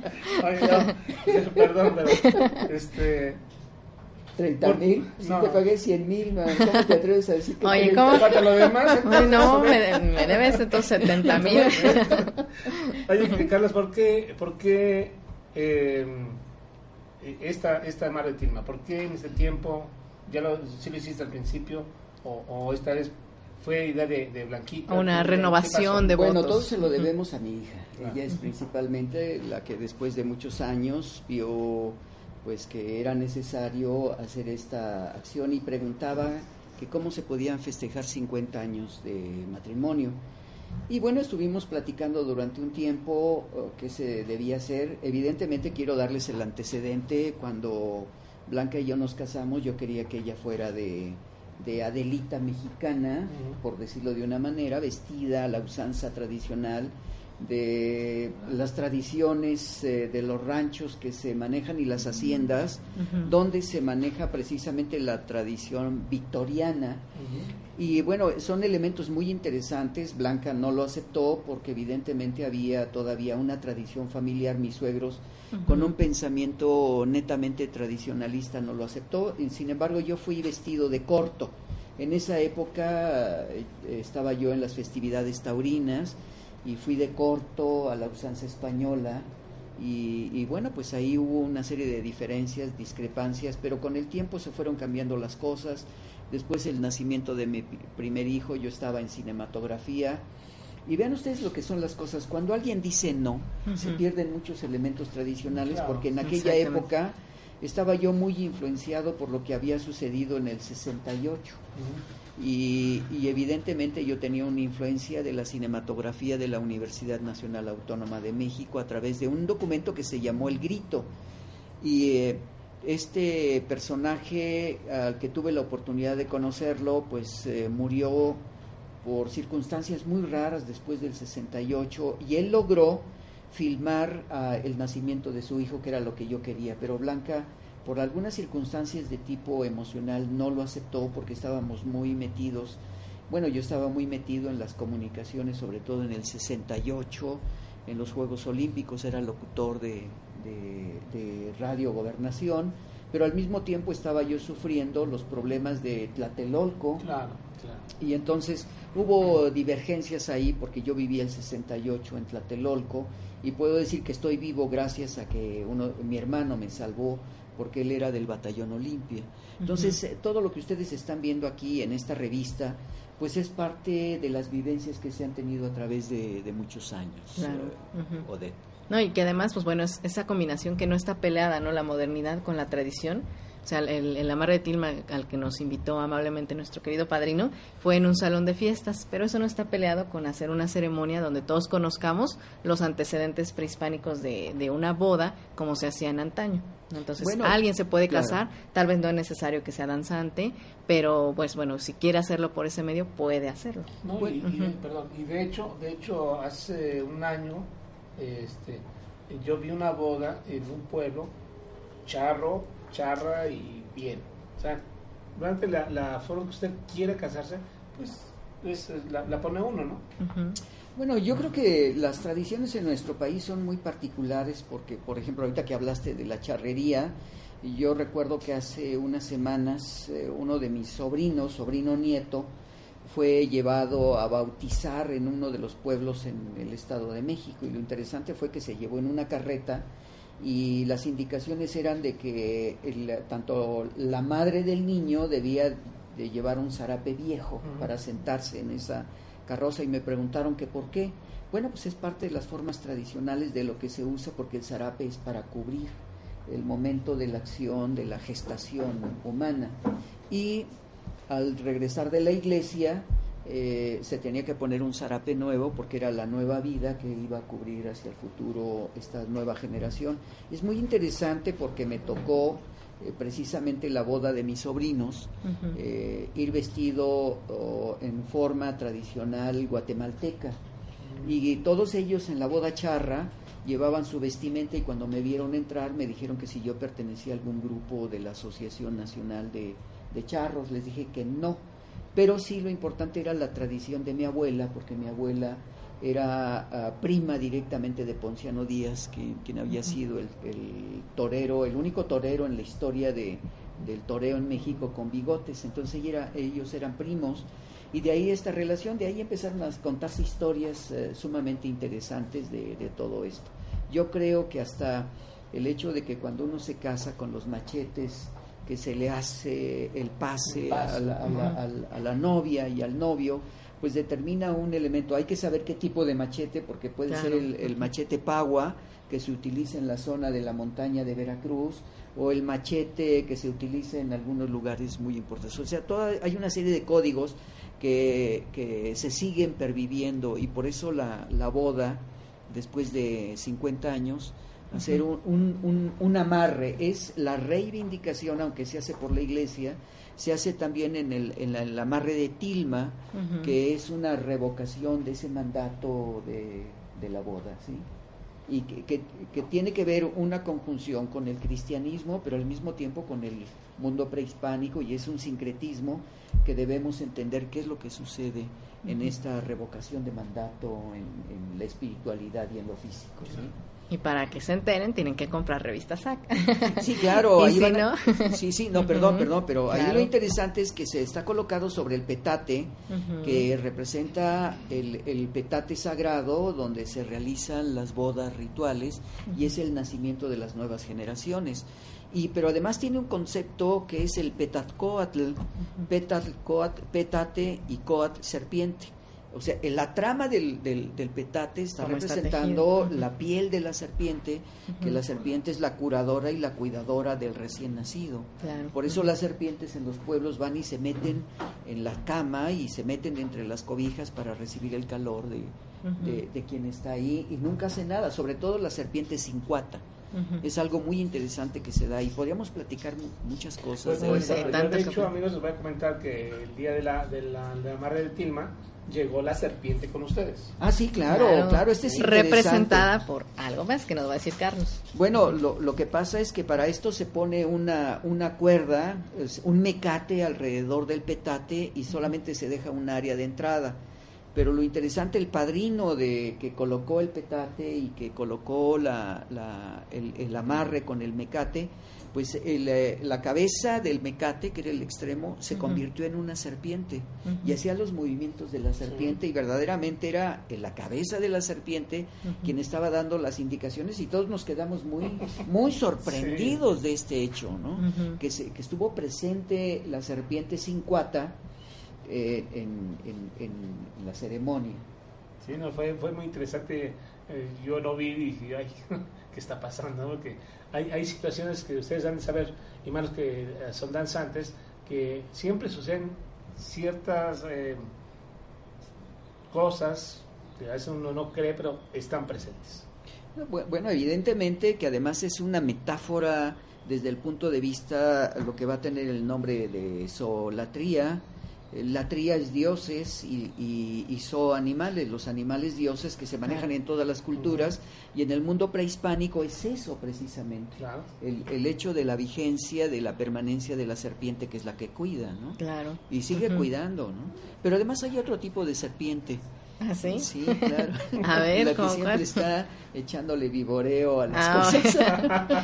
[laughs] perdón, pero este 30 mil, si te pagué 100 mil, ¿cómo te atreves a decir que Oye, ¿cómo? lo demás? [laughs] no, me, me, debes entonces [laughs] 70 mil. Oye, Carlos, ¿por qué, por qué eh, esta, esta Mar de Tilma? ¿Por qué en ese tiempo, ya lo, sí lo hiciste al principio, o, o esta vez fue idea de, de Blanquita? Una renovación de votos. Bueno, todo se lo debemos a mi hija. Ah. Ella es principalmente la que después de muchos años vio pues que era necesario hacer esta acción y preguntaba que cómo se podían festejar 50 años de matrimonio. Y bueno, estuvimos platicando durante un tiempo qué se debía hacer. Evidentemente quiero darles el antecedente. Cuando Blanca y yo nos casamos, yo quería que ella fuera de, de Adelita mexicana, por decirlo de una manera, vestida a la usanza tradicional de las tradiciones eh, de los ranchos que se manejan y las haciendas, donde se maneja precisamente la tradición victoriana. Y bueno, son elementos muy interesantes. Blanca no lo aceptó porque evidentemente había todavía una tradición familiar. Mis suegros, con un pensamiento netamente tradicionalista, no lo aceptó. Y, sin embargo, yo fui vestido de corto. En esa época eh, estaba yo en las festividades taurinas y fui de corto a la usanza española y, bueno, pues ahí hubo una serie de diferencias, discrepancias, pero con el tiempo se fueron cambiando las cosas. Después el nacimiento de mi primer hijo, yo estaba en cinematografía. Y vean ustedes lo que son las cosas. Cuando alguien dice no, se pierden muchos elementos tradicionales porque en aquella época estaba yo muy influenciado por lo que había sucedido en el 68. Y, evidentemente yo tenía una influencia de la cinematografía de la Universidad Nacional Autónoma de México a través de un documento que se llamó El Grito. Y eh, este personaje al que tuve la oportunidad de conocerlo, pues eh, murió por circunstancias muy raras después del 68 y él logró filmar ah, el nacimiento de su hijo, que era lo que yo quería, pero Blanca por algunas circunstancias de tipo emocional no lo aceptó porque estábamos muy metidos, bueno, yo estaba muy metido en las comunicaciones, sobre todo en el 68, en los Juegos Olímpicos, era locutor de, de, Radio Gobernación, pero al mismo tiempo estaba yo sufriendo los problemas de Tlatelolco. Claro, claro. Y entonces hubo divergencias ahí porque yo vivía el 68 en Tlatelolco y puedo decir que estoy vivo gracias a que uno, mi hermano me salvó porque él era del batallón Olimpia. Entonces, eh, todo lo que ustedes están viendo aquí en esta revista, pues es parte de las vivencias que se han tenido a través de, muchos años. Claro. Eh, no, y que además, pues bueno, es esa combinación que no está peleada, ¿no? La modernidad con la tradición, o sea, el, el, amarre de tilma al que nos invitó amablemente nuestro querido padrino fue en un salón de fiestas, pero eso no está peleado con hacer una ceremonia donde todos conozcamos los antecedentes prehispánicos de, de una boda como se hacía en antaño. Entonces, alguien se puede casar, tal vez no es necesario que sea danzante, pero pues bueno, si quiere hacerlo por ese medio, puede hacerlo. y, perdón, y de hecho, de hecho, hace un año este, yo vi una boda en un pueblo, charro, charra y bien. O sea, durante la, forma que usted quiere casarse, pues la, pone uno, ¿no? Bueno, yo creo que las tradiciones en nuestro país son muy particulares porque, por ejemplo, ahorita que hablaste de la charrería, yo recuerdo que hace unas semanas eh, uno de mis sobrinos, sobrino nieto, fue llevado a bautizar en uno de los pueblos en el Estado de México y lo interesante fue que se llevó en una carreta y las indicaciones eran de que tanto la madre del niño debía de llevar un zarape viejo para sentarse en esa carroza y me preguntaron que por qué. Bueno, pues es parte de las formas tradicionales de lo que se usa porque el zarape es para cubrir el momento de la acción, de la gestación humana. Y al regresar de la iglesia, eh, se tenía que poner un zarape nuevo porque era la nueva vida que iba a cubrir hacia el futuro esta nueva generación. Es muy interesante porque me tocó eh, precisamente la boda de mis sobrinos, eh, ir vestido en forma tradicional guatemalteca. Y todos ellos en la boda charra llevaban su vestimenta y cuando me vieron entrar me dijeron que si yo pertenecía a algún grupo de la Asociación Nacional de Charros, les dije que no, pero sí lo importante era la tradición de mi abuela, porque mi abuela era ah, prima directamente de Ponciano Díaz, quien había sido el, torero, el único torero en la historia de, del toreo en México con bigotes. Entonces ellos eran primos y de ahí esta relación, de ahí empezaron a contarse historias eh, sumamente interesantes de, de todo esto. Yo creo que hasta el hecho de que cuando uno se casa con los machetes, que se le hace el pase, a, la, novia y al novio, pues determina un elemento. Hay que saber qué tipo de machete, porque puede ser el, machete pagua, que se utiliza en la zona de la montaña de Veracruz, o el machete que se utiliza en algunos lugares muy importantes. O sea, toda, hay una serie de códigos que, que se siguen perviviendo y por eso la, la boda, después de 50 años, hacer un, un, amarre, es la reivindicación, aunque se hace por la iglesia, se hace también en el, en el amarre de tilma, que es una revocación de ese mandato de, de la boda, ¿sí? Y que, que, que tiene que ver una conjunción con el cristianismo, pero al mismo tiempo con el mundo prehispánico y es un sincretismo que debemos entender qué es lo que sucede en esta revocación de mandato, en, en la espiritualidad y en lo físico. ¿sí? Y para que se enteren, tienen que comprar revista SAC. Sí, claro. [laughs] ¿Y ahí si van a- no? Sí, sí, no, perdón, perdón, pero ahí claro. lo interesante es que se está colocado sobre el petate, que representa el, el petate sagrado donde se realizan las bodas rituales y es el nacimiento de las nuevas generaciones. Y, pero además tiene un concepto que es el petatcoatl, petatcoatl, petate y coat serpiente. O sea, en la trama del, del, del petate está representando la piel de la serpiente, que la serpiente es la curadora y la cuidadora del recién nacido. Claro. Por eso las serpientes en los pueblos van y se meten en la cama y se meten entre las cobijas para recibir el calor de, de, de quien está ahí y nunca hace nada, sobre todo la serpiente sin cuata. Ujú. Es algo muy interesante que se da y podríamos platicar mu- muchas cosas. Pues, de pues, de hecho, amigos, les voy a comentar que el día de la, de la, de la amarre de Tilma llegó la serpiente con ustedes. Ah, sí, claro, claro, este es. Representada por algo más que nos va a decir Carlos. Bueno, lo, lo que pasa es que para esto se pone una, una cuerda, un mecate alrededor del petate y solamente se deja un área de entrada. Pero lo interesante, el padrino de que colocó el petate y que colocó la, la- el, el amarre con el mecate, pues el, eh, la cabeza del mecate, que era el extremo, se convirtió en una serpiente y hacía los movimientos de la serpiente y verdaderamente era eh, la cabeza de la serpiente quien estaba dando las indicaciones y todos nos quedamos muy muy [laughs] sorprendidos de este hecho, ¿no? Que, se- que estuvo presente la serpiente sin cuata eh, en, en- en la ceremonia. Sí, no, fue, fue muy interesante. eh, yo lo vi y dije, ay, [laughs] ¿qué está pasando? Porque hay, hay situaciones que ustedes han de saber, y más los que eh, son danzantes, que siempre suceden ciertas eh, cosas que a veces uno no cree, pero están presentes. Bu- Bueno, evidentemente que además es una metáfora desde el punto de vista lo que va a tener el nombre de zoolatría. Eh, Latría es dioses y, y, y los animales dioses que se manejan en todas las culturas y en el mundo prehispánico es eso precisamente. Claro. El, el hecho de la vigencia, de la permanencia de la serpiente que es la que cuida, ¿no? Claro. Y sigue cuidando, ¿no? Pero además hay otro tipo de serpiente. ¿Ah, sí? Sí, claro. [laughs] A ver, la que ¿cómo siempre cuál? está echándole vivoreo a las Ah, cosas.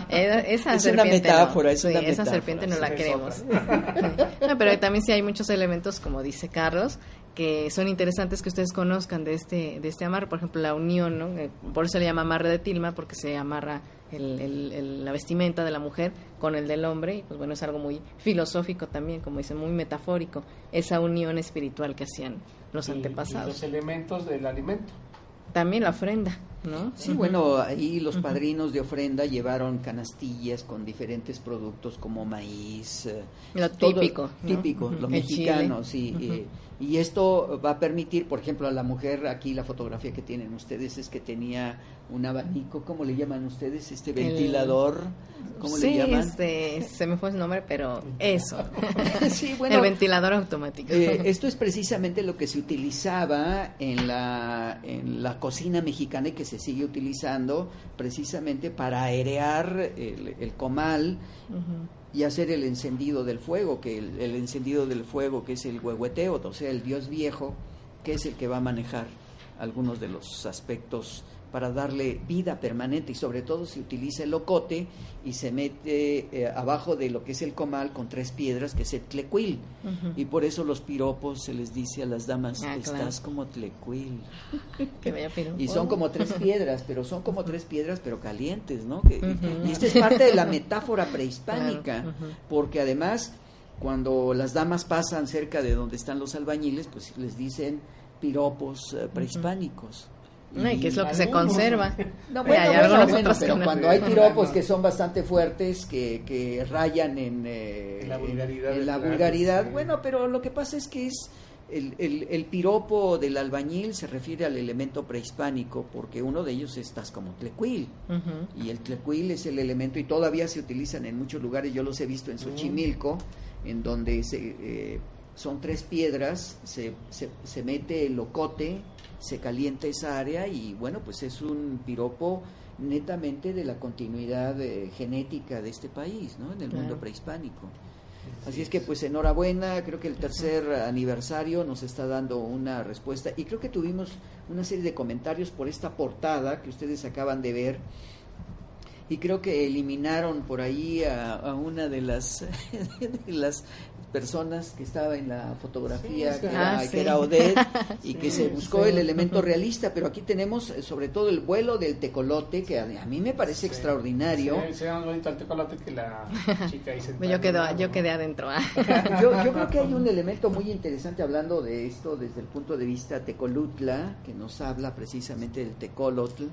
esa, esa [laughs] Es una metáfora, no. es Sí, una esa metáfora, serpiente no la sí. queremos. [laughs] No, pero también sí hay muchos elementos, como dice Carlos, que son interesantes que ustedes conozcan de este de este amarre. Por ejemplo, la unión, ¿no? Eh, Por eso se le llama amarre de tilma, porque se amarra el- el- el- la vestimenta de la mujer con el del hombre. Y pues bueno, es algo muy filosófico también, como dicen, muy metafórico. Esa unión espiritual que hacían los Y- y antepasados. los elementos del alimento. También la ofrenda, ¿no? Sí, bueno, ahí los padrinos de ofrenda llevaron canastillas con diferentes productos como maíz. eh, Lo típico, ¿no? Típico, Ujú. lo El mexicano, chile. sí. Eh, y esto va a permitir, por ejemplo, a la mujer, aquí la fotografía que tienen ustedes es que tenía un abanico, ¿cómo le llaman ustedes? Este ventilador, ¿cómo sí, le llaman? este, se me fue el nombre, pero eso. [laughs] Sí, [laughs] bueno, el ventilador automático. Eh, esto es precisamente lo que se utilizaba en la, en la cocina mexicana y que se sigue utilizando precisamente para airear el, el comal y hacer el encendido del fuego, que el, el encendido del fuego que es el huehueteo, o sea, el dios viejo, que es el que va a manejar algunos de los aspectos para darle vida permanente y sobre todo se utiliza el locote y se mete eh, abajo de lo que es el comal con tres piedras que es el tlecuil. Y por eso los piropos se les dice a las damas Ah, estás claro. como tlecuil [laughs] y son como tres piedras pero son como tres piedras pero calientes no Que- y esta es parte de la [laughs] metáfora prehispánica Claro, porque además cuando las damas pasan cerca de donde están los albañiles pues les dicen piropos eh, prehispánicos No, y que es lo que se conserva. no, [laughs] bueno, hay bueno, algunos bueno, otros que pero no. cuando hay piropos que son bastante fuertes, que, que rayan en, eh, la vulgaridad en de la plano, vulgaridad, sí. bueno, pero lo que pasa es que es el, el, el piropo del albañil se refiere al elemento prehispánico, porque uno de ellos estás como tlecuil, y el tlecuil es el elemento, y todavía se utilizan en muchos lugares, yo los he visto en Xochimilco, en donde se, eh, son tres piedras, se, se, se mete el locote, se calienta esa área y bueno, pues es un piropo netamente de la continuidad eh, genética de este país, ¿no? En el mundo prehispánico. Así es que pues enhorabuena, creo que el tercer aniversario nos está dando una respuesta y creo que tuvimos una serie de comentarios por esta portada que ustedes acaban de ver y creo que eliminaron por ahí a, a una de las, [laughs] de las personas que estaba en la fotografía, Sí, que, era, Ah, que sí. era Odette, [laughs] y Sí, que se buscó sí. el elemento realista, pero aquí tenemos eh, sobre todo el vuelo del tecolote, que a, a mí me parece extraordinario. Sí, se llama bonito el tecolote que la [laughs] chica ahí Yo, quedo, yo quedé adentro. ah. Yo, yo creo que hay un elemento muy interesante hablando de esto desde el punto de vista tecolutla, que nos habla precisamente del tecolotl,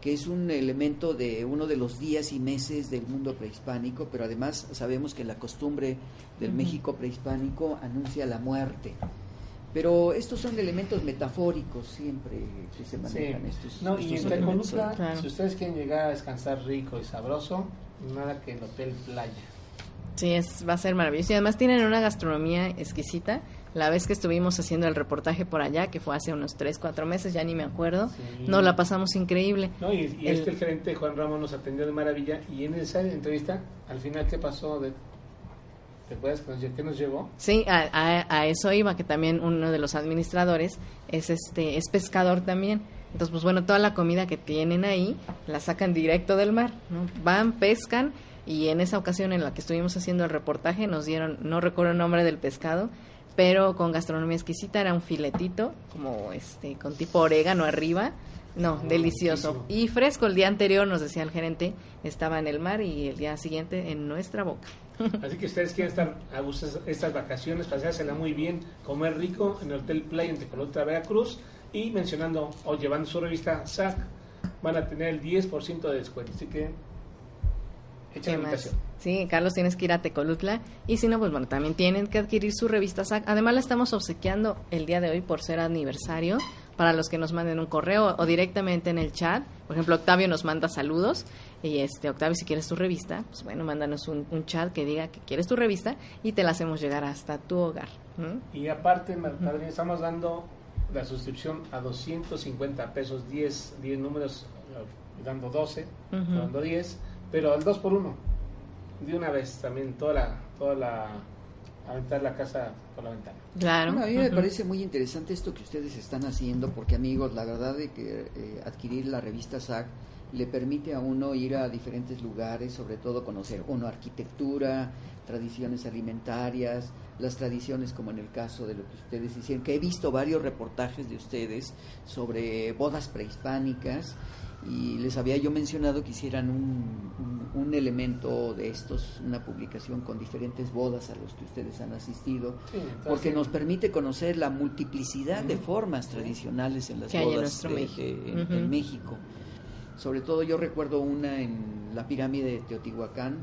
que es un elemento de uno de los días y meses del mundo prehispánico, pero además sabemos que la costumbre del. México prehispánico anuncia la muerte. Pero estos son elementos metafóricos siempre que se manejan Sí. estos, No, y en Claro. si ustedes quieren llegar a descansar rico y sabroso, nada que el Hotel Playa. Sí, es, va a ser maravilloso. Y además tienen una gastronomía exquisita. La vez que estuvimos haciendo el reportaje por allá, que fue hace unos 3, 4 meses, ya ni me acuerdo, Sí. nos la pasamos increíble. No, y, y El- es que el gerente Juan Ramos nos atendió de maravilla y en esa entrevista, al final, ¿qué pasó? De, ¿Te acuerdas qué nos llevó? Sí, a, a- a eso iba, que también uno de los administradores es este es pescador también. Entonces, pues bueno, toda la comida que tienen ahí la sacan directo del mar, ¿no? Van, pescan y en esa ocasión en la que estuvimos haciendo el reportaje nos dieron, no recuerdo el nombre del pescado, pero con gastronomía exquisita, era un filetito, como este, con tipo orégano arriba. No, Oh, delicioso. Y fresco, el día anterior, nos decía el gerente, estaba en el mar y el día siguiente en nuestra boca. [laughs] Así que ustedes quieren estar a gusto estas- estas vacaciones, pasársela muy bien, comer rico en el Hotel Playa en Tecolotra, Veracruz y mencionando o llevando su revista SAC, van a tener el 10% de descuento. Así que echa ¿Qué la invitación. Sí, Carlos, tienes que ir a Tecolutla. Y si no, pues bueno, también tienen que adquirir su revista SAC. Además, la estamos obsequiando el día de hoy por ser aniversario para los que nos manden un correo o directamente en el chat. Por ejemplo, Octavio nos manda saludos. Y este, Octavio, si quieres tu revista, pues bueno, mándanos un, un chat que diga que quieres tu revista y te la hacemos llegar hasta tu hogar. Y aparte, Martín, estamos dando la suscripción a 250 pesos, 10, 10 números, eh, dando 12, Ujú. dando 10, pero al 2 por 1 de una vez también toda la, toda la, aventar la casa por la ventana. Claro. Bueno, a mí me parece muy interesante esto que ustedes están haciendo, porque amigos, la verdad de que eh, adquirir la revista SAC le permite a uno ir a diferentes lugares, sobre todo conocer, uno, arquitectura, tradiciones alimentarias, las tradiciones como en el caso de lo que ustedes hicieron, que he visto varios reportajes de ustedes sobre bodas prehispánicas y les había yo mencionado que hicieran un, un- un elemento de estos, una publicación con diferentes bodas a los que ustedes han asistido, Sí, entonces, porque nos permite conocer la multiplicidad de formas tradicionales en las Que en bodas nuestro de- México. de- en, Ujú. en México. Sobre todo yo recuerdo una en la pirámide de Teotihuacán,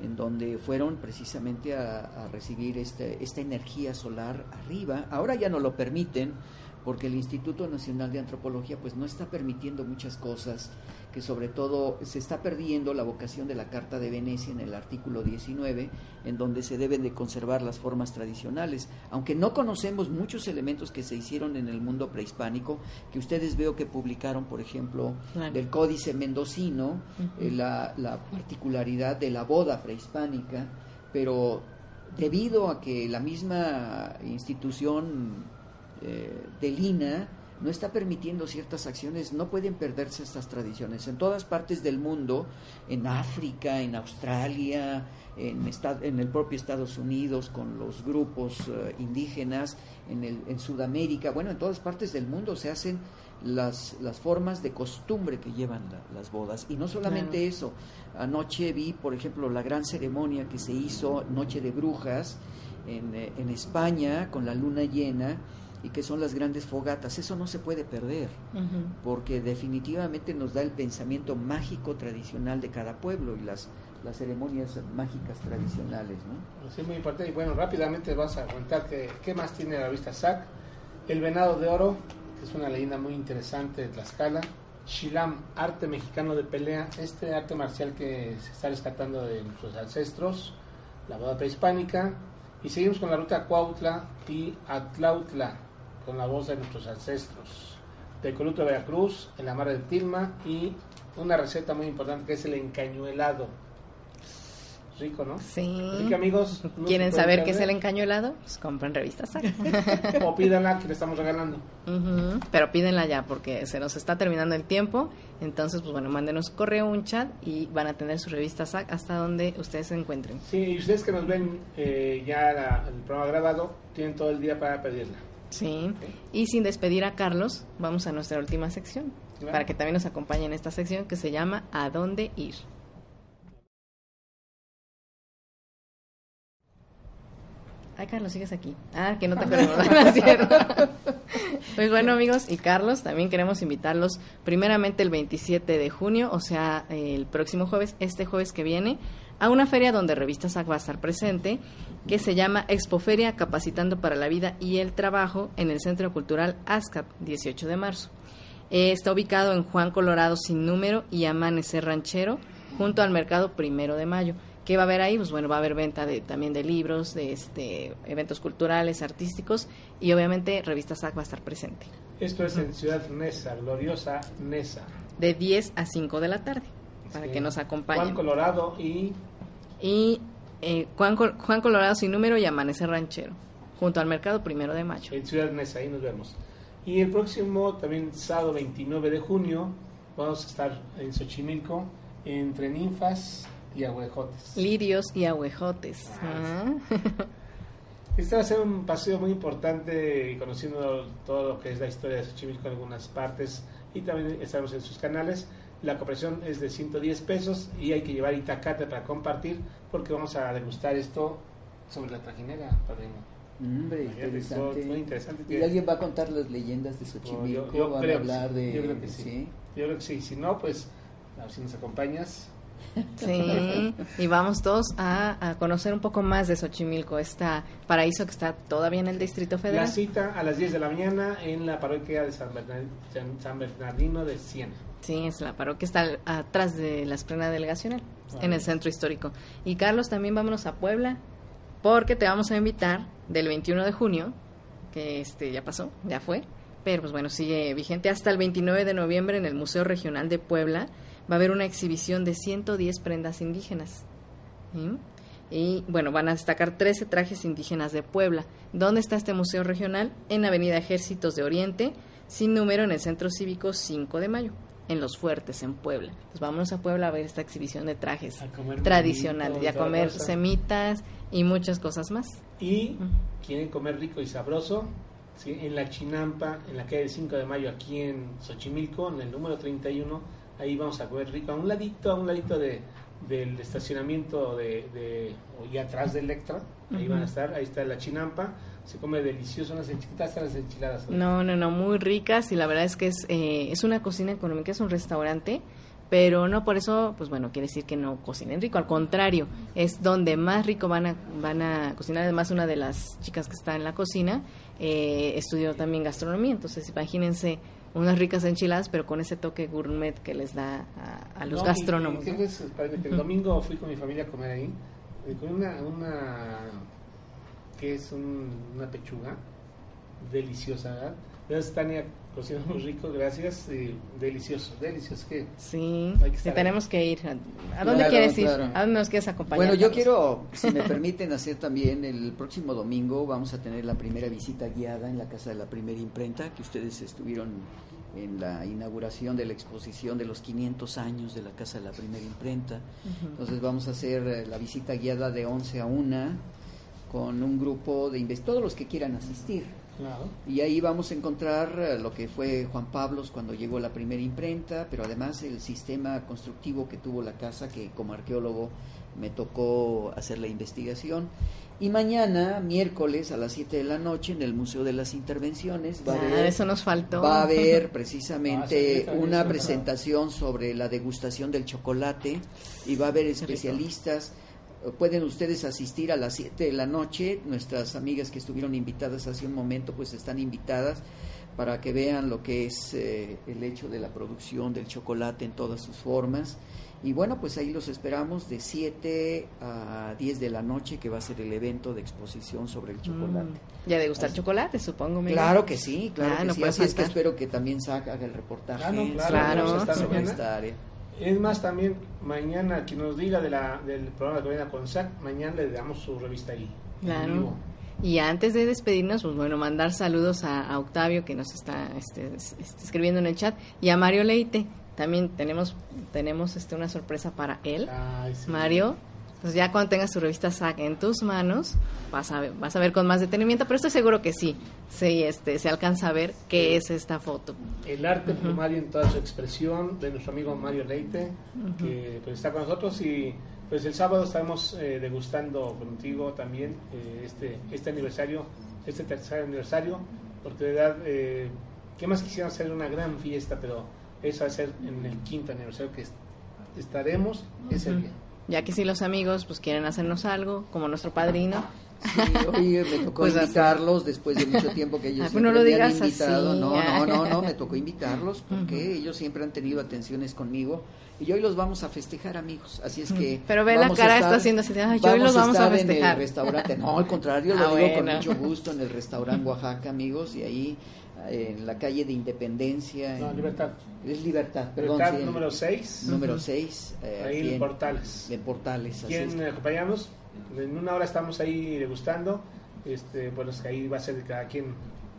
en donde fueron precisamente a, a recibir este, esta energía solar arriba. Ahora ya no lo permiten porque el Instituto Nacional de Antropología pues no está permitiendo muchas cosas que sobre todo se está perdiendo la vocación de la Carta de Venecia en el artículo 19 en donde se deben de conservar las formas tradicionales aunque no conocemos muchos elementos que se hicieron en el mundo prehispánico que ustedes veo que publicaron por ejemplo Claro. del Códice Mendocino eh, la, la particularidad de la boda prehispánica pero debido a que la misma institución eh, del INA no está permitiendo ciertas acciones, no pueden perderse estas tradiciones. En todas partes del mundo, en África, en Australia, en, esta- en el propio Estados Unidos, con los grupos eh, indígenas, en, el, en Sudamérica, bueno, en todas partes del mundo se hacen las, las formas de costumbre que llevan la- las bodas. Y no solamente Claro. eso, anoche vi, por ejemplo, la gran ceremonia que se hizo, Noche de Brujas, en, eh, en España, con la luna llena, y que son las grandes fogatas. Eso no se puede perder, porque definitivamente nos da el pensamiento mágico tradicional de cada pueblo y las, las ceremonias mágicas tradicionales, ¿no? Sí, muy importante. Y bueno, rápidamente vas a contar que, qué más tiene la revista SAC. El Venado de Oro, que es una leyenda muy interesante de Tlaxcala. Shilam, arte mexicano de pelea, este arte marcial que se está rescatando de nuestros ancestros. La boda prehispánica. Y seguimos con la ruta Cuautla y Atlautla, con la voz de nuestros ancestros. De Coluto Veracruz, en la mar de Tilma y una receta muy importante que es el encañuelado. Rico, ¿no? Sí. Así que amigos, no ¿Quieren saber qué es el encañuelado? Pues compren revistas SAC. [laughs] O pídanla que le estamos regalando. Pero pídenla ya porque se nos está terminando el tiempo. Entonces, pues bueno, mándenos correo, un chat y van a tener su revista SAC hasta donde ustedes se encuentren. Sí, y ustedes que nos ven eh, ya la- el programa grabado, tienen todo el día para pedirla. Sí. Y sin despedir a Carlos, vamos a nuestra última sección. Claro. Para que también nos acompañe en esta sección que se llama ¿A dónde ir? Ay, Carlos, sigues aquí. Ah, que no te acuerdas. [laughs] [laughs] Pues bueno, amigos, y Carlos, también queremos invitarlos primeramente el 27 de junio, o sea, el próximo jueves, este jueves que viene, a una feria donde Revista SAC va a estar presente, que se llama Expoferia Capacitando para la Vida y el Trabajo en el Centro Cultural ASCAP, 18 de marzo. Eh, está ubicado en Juan Colorado sin número y Amanecer Ranchero, junto al Mercado Primero de Mayo. ¿Qué va a haber ahí? Pues bueno, va a haber venta de, también de libros, de este, eventos culturales, artísticos y obviamente Revista SAC va a estar presente. Esto es en Ciudad Nesa, gloriosa Nesa. De 10 a 5 de la tarde, para Sí. que nos acompañen. Juan Colorado y y eh, Juan, Col- Juan Colorado sin número y Amanecer Ranchero, junto al Mercado Primero de Mayo. en Ciudad Nesa, ahí nos vemos. Y el próximo, también sábado 29 de junio, vamos a estar en Xochimilco, entre ninfas y aguejotes. Lirios y ahuejotes. Ah. [laughs] Este va a ser un paseo muy importante conociendo todo lo que es la historia de Xochimilco en algunas partes y también estaremos en sus canales. La cooperación es de 110 pesos y hay que llevar itacate para compartir porque vamos a degustar esto sobre la trajinera, padrino. Hombre, Imagínate, interesante. muy interesante. ¿Y alguien va a contar las leyendas de Xochimilco? Yo- yo ¿Van creo a que hablar sí, de...? yo creo que sí. Yo creo que sí. Si no, pues, a ver si nos acompañas. [laughs] Sí, y vamos todos a, a conocer un poco más de Xochimilco, este paraíso que está todavía en el Distrito La Federal. cita a las 10 de la mañana en la parroquia de San, Bernard- San- San Bernardino de Siena. Sí, es la parroquia, está atrás de la esplena delegacional, Ah, en el centro histórico. Y Carlos, también vámonos a Puebla, porque te vamos a invitar del 21 de junio, que este ya pasó, ya fue, pero pues bueno, sigue vigente hasta el 29 de noviembre en el Museo Regional de Puebla. Va a haber una exhibición de 110 prendas indígenas. ¿sí? Y bueno, van a destacar 13 trajes indígenas de Puebla. ¿Dónde está este museo regional? En Avenida Ejércitos de Oriente, sin número en el Centro Cívico 5 de Mayo, en Los Fuertes, en Puebla. Pues vámonos a Puebla a ver esta exhibición de trajes tradicionales y a comer semitas y muchas cosas más. Y quieren comer rico y sabroso, ¿sí? en la Chinampa, en la calle 5 de Mayo, aquí en Xochimilco, en el número 31. Ahí vamos a comer rico, a un ladito, a un ladito de, del estacionamiento de, de y atrás del Electra. Ahí van a estar, ahí está la Chinampa. Se come delicioso, unas enchiladas, las enchiladas. No, no, no, muy ricas y la verdad es que es, eh, es una cocina económica, es un restaurante, pero no por eso, pues bueno, quiere decir que no cocinen rico, al contrario, es donde más rico van a, van a cocinar. Además, una de las chicas que está en la cocina eh, estudió también gastronomía, entonces imagínense unas ricas enchiladas, pero con ese toque gourmet que les da a, a los No, gastrónomos. el domingo fui con mi familia a comer ahí. Comí una, una que es un- una pechuga deliciosa, ¿verdad? Gracias, Tania, cocina muy rico, gracias. y delicioso, delicioso. que Sí, que tenemos que ir. ¿A dónde Claro, quieres ir? ¿A dónde nos quieres acompañar? Bueno, yo quiero, si me [laughs] permiten hacer también, el próximo domingo vamos a tener la primera visita guiada en la Casa de la Primera Imprenta, que ustedes estuvieron en la inauguración de la exposición de los 500 años de la Casa de la Primera Imprenta. Entonces vamos a hacer eh, la visita guiada de 11 a 1 con un grupo de inves- todos los que quieran asistir. Claro. Y ahí vamos a encontrar eh, lo que fue Juan Pablos cuando llegó la primera imprenta, pero además el sistema constructivo que tuvo la casa, que como arqueólogo me tocó hacer la investigación. Y mañana, miércoles a las 7 de la noche, en el Museo de las Intervenciones, va a Ah, haber, eso nos faltó. va a haber [laughs] Ah, sí, precisamente también una presentación sobre la degustación del chocolate y va a haber especialistas. Pueden ustedes asistir a las 7 de la noche. Nuestras amigas que estuvieron invitadas hace un momento, pues están invitadas para que vean lo que es eh, el hecho de la producción del chocolate en todas sus formas. Y bueno, pues ahí los esperamos de 7 a 10 de la noche, que va a ser el evento de exposición sobre el chocolate. Mm. Ya de gustar chocolate, supongo. Miguel. Claro que sí, claro Ah, que no sí. Así es que espero que también haga el reportaje. Ah, claro, Claro. vamos a estar Se Es más, también mañana, quien nos diga de la, del programa que viene con SAC, mañana le damos su revista ahí. en Claro. vivo. Y antes de despedirnos, pues bueno, mandar saludos a, a Octavio que nos está este, es- este, escribiendo en el chat y a Mario Leite. También tenemos tenemos este una sorpresa para él. Ay, sí. Mario, pues ya cuando tengas tu revista SAC en tus manos, vas a ver, vas a ver con más detenimiento, pero estoy seguro que sí, sí este, se alcanza a ver qué es esta foto. El arte plumario en toda su expresión de nuestro amigo Mario Leite, que pues, está con nosotros y pues el sábado estamos eh, degustando contigo también eh, este, este aniversario, este tercer aniversario, porque de verdad, eh, ¿qué más quisiera hacer una gran fiesta? Pero eso va a ser en el quinto aniversario que est- estaremos ese Ujú. día. Ya que si los amigos pues quieren hacernos algo, como nuestro padrino, Sí, [laughs] oye, me tocó Pues así. invitarlos después de mucho tiempo que ellos Ah, pues no siempre lo me han digas invitado. así. No, no, no, no, me tocó invitarlos [laughs] porque ellos siempre han tenido atenciones conmigo y hoy los vamos a festejar, amigos. Así es que. Pero ve la cara, estar- está haciendo así, "Ay, hoy los vamos a estar en festejar". el restaurante. No, al [laughs] contrario, lo Ah, digo con mucho gusto en el restaurante Oaxaca, amigos, y ahí en la calle de Independencia. No, en- Libertad. Es Libertad, perdón. Libertad sí, número 6. Número 6. Ahí en Portales. En Portales, así es. ¿Quieren acompañarnos? En una hora estamos ahí degustando. Este, bueno, es que ahí va a ser de cada quien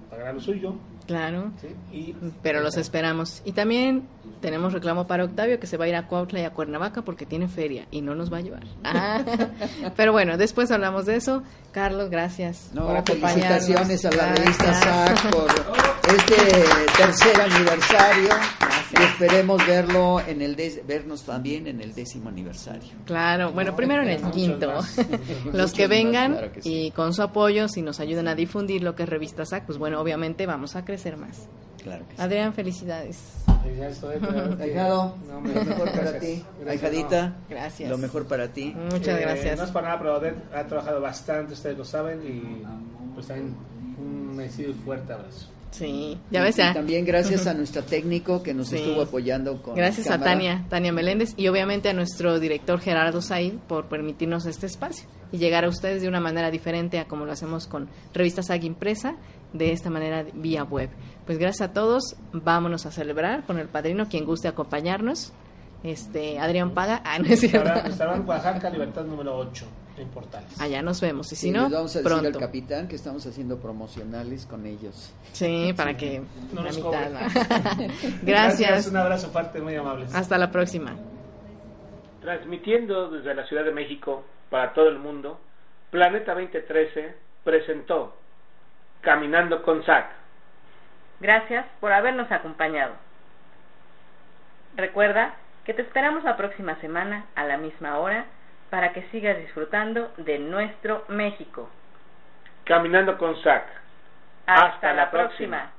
pagará lo suyo. claro. ¿sí? Y Pero los esperamos. Y también tenemos reclamo para Octavio que se va a ir a Cuautla y a Cuernavaca porque tiene feria y no nos va a llevar. [laughs] Ah, Pero bueno, después hablamos de eso. Carlos, gracias No, por acompañarnos. felicitaciones a la revista SAC por este tercer aniversario y esperemos verlo en el des- vernos también en el décimo aniversario. Claro, bueno, primero en el quinto. [laughs] Los que más, vengan claro que sí. y con su apoyo, si nos ayudan a difundir lo que es Revista SAC, pues bueno, obviamente vamos a crecer más. Claro que sí. Adrián, felicidades. ya estoy, pero- [laughs] Ahijado, No, [laughs] lo mejor para gracias. ti. Gracias, Ahijadita, no. Gracias. lo mejor para ti. Muchas Eh, gracias. No es para nada, pero ha trabajado bastante, ustedes lo saben, y pues también un merecido y fuerte abrazo. Sí, ya ves, y ya. también gracias a [laughs] nuestra técnico que nos Sí. estuvo apoyando con Gracias a. Tania, Tania Meléndez y obviamente a nuestro director Gerardo Said por permitirnos este espacio y llegar a ustedes de una manera diferente a como lo hacemos con Revista SAG Impresa, de esta manera vía web. Pues gracias a todos, vámonos a celebrar con el padrino, quien guste acompañarnos. Este, Adrián Paga, ah, no es cierto. Restaurante Restaurante Oaxaca, Libertad número 8, en Portales. Allá nos vemos y si Sí, no, les vamos a decir al pronto. capitán que estamos haciendo promocionales con ellos. Sí, para que No la nos mitad. ¿no? [laughs] Gracias. Un abrazo fuerte, muy amables. Hasta la próxima. Transmitiendo desde la Ciudad de México para todo el mundo, Planeta 2013 presentó Caminando con SAC. Gracias por habernos acompañado. Recuerda que te esperamos la próxima semana a la misma hora para que sigas disfrutando de nuestro México. Caminando con SAC. Hasta, la próxima.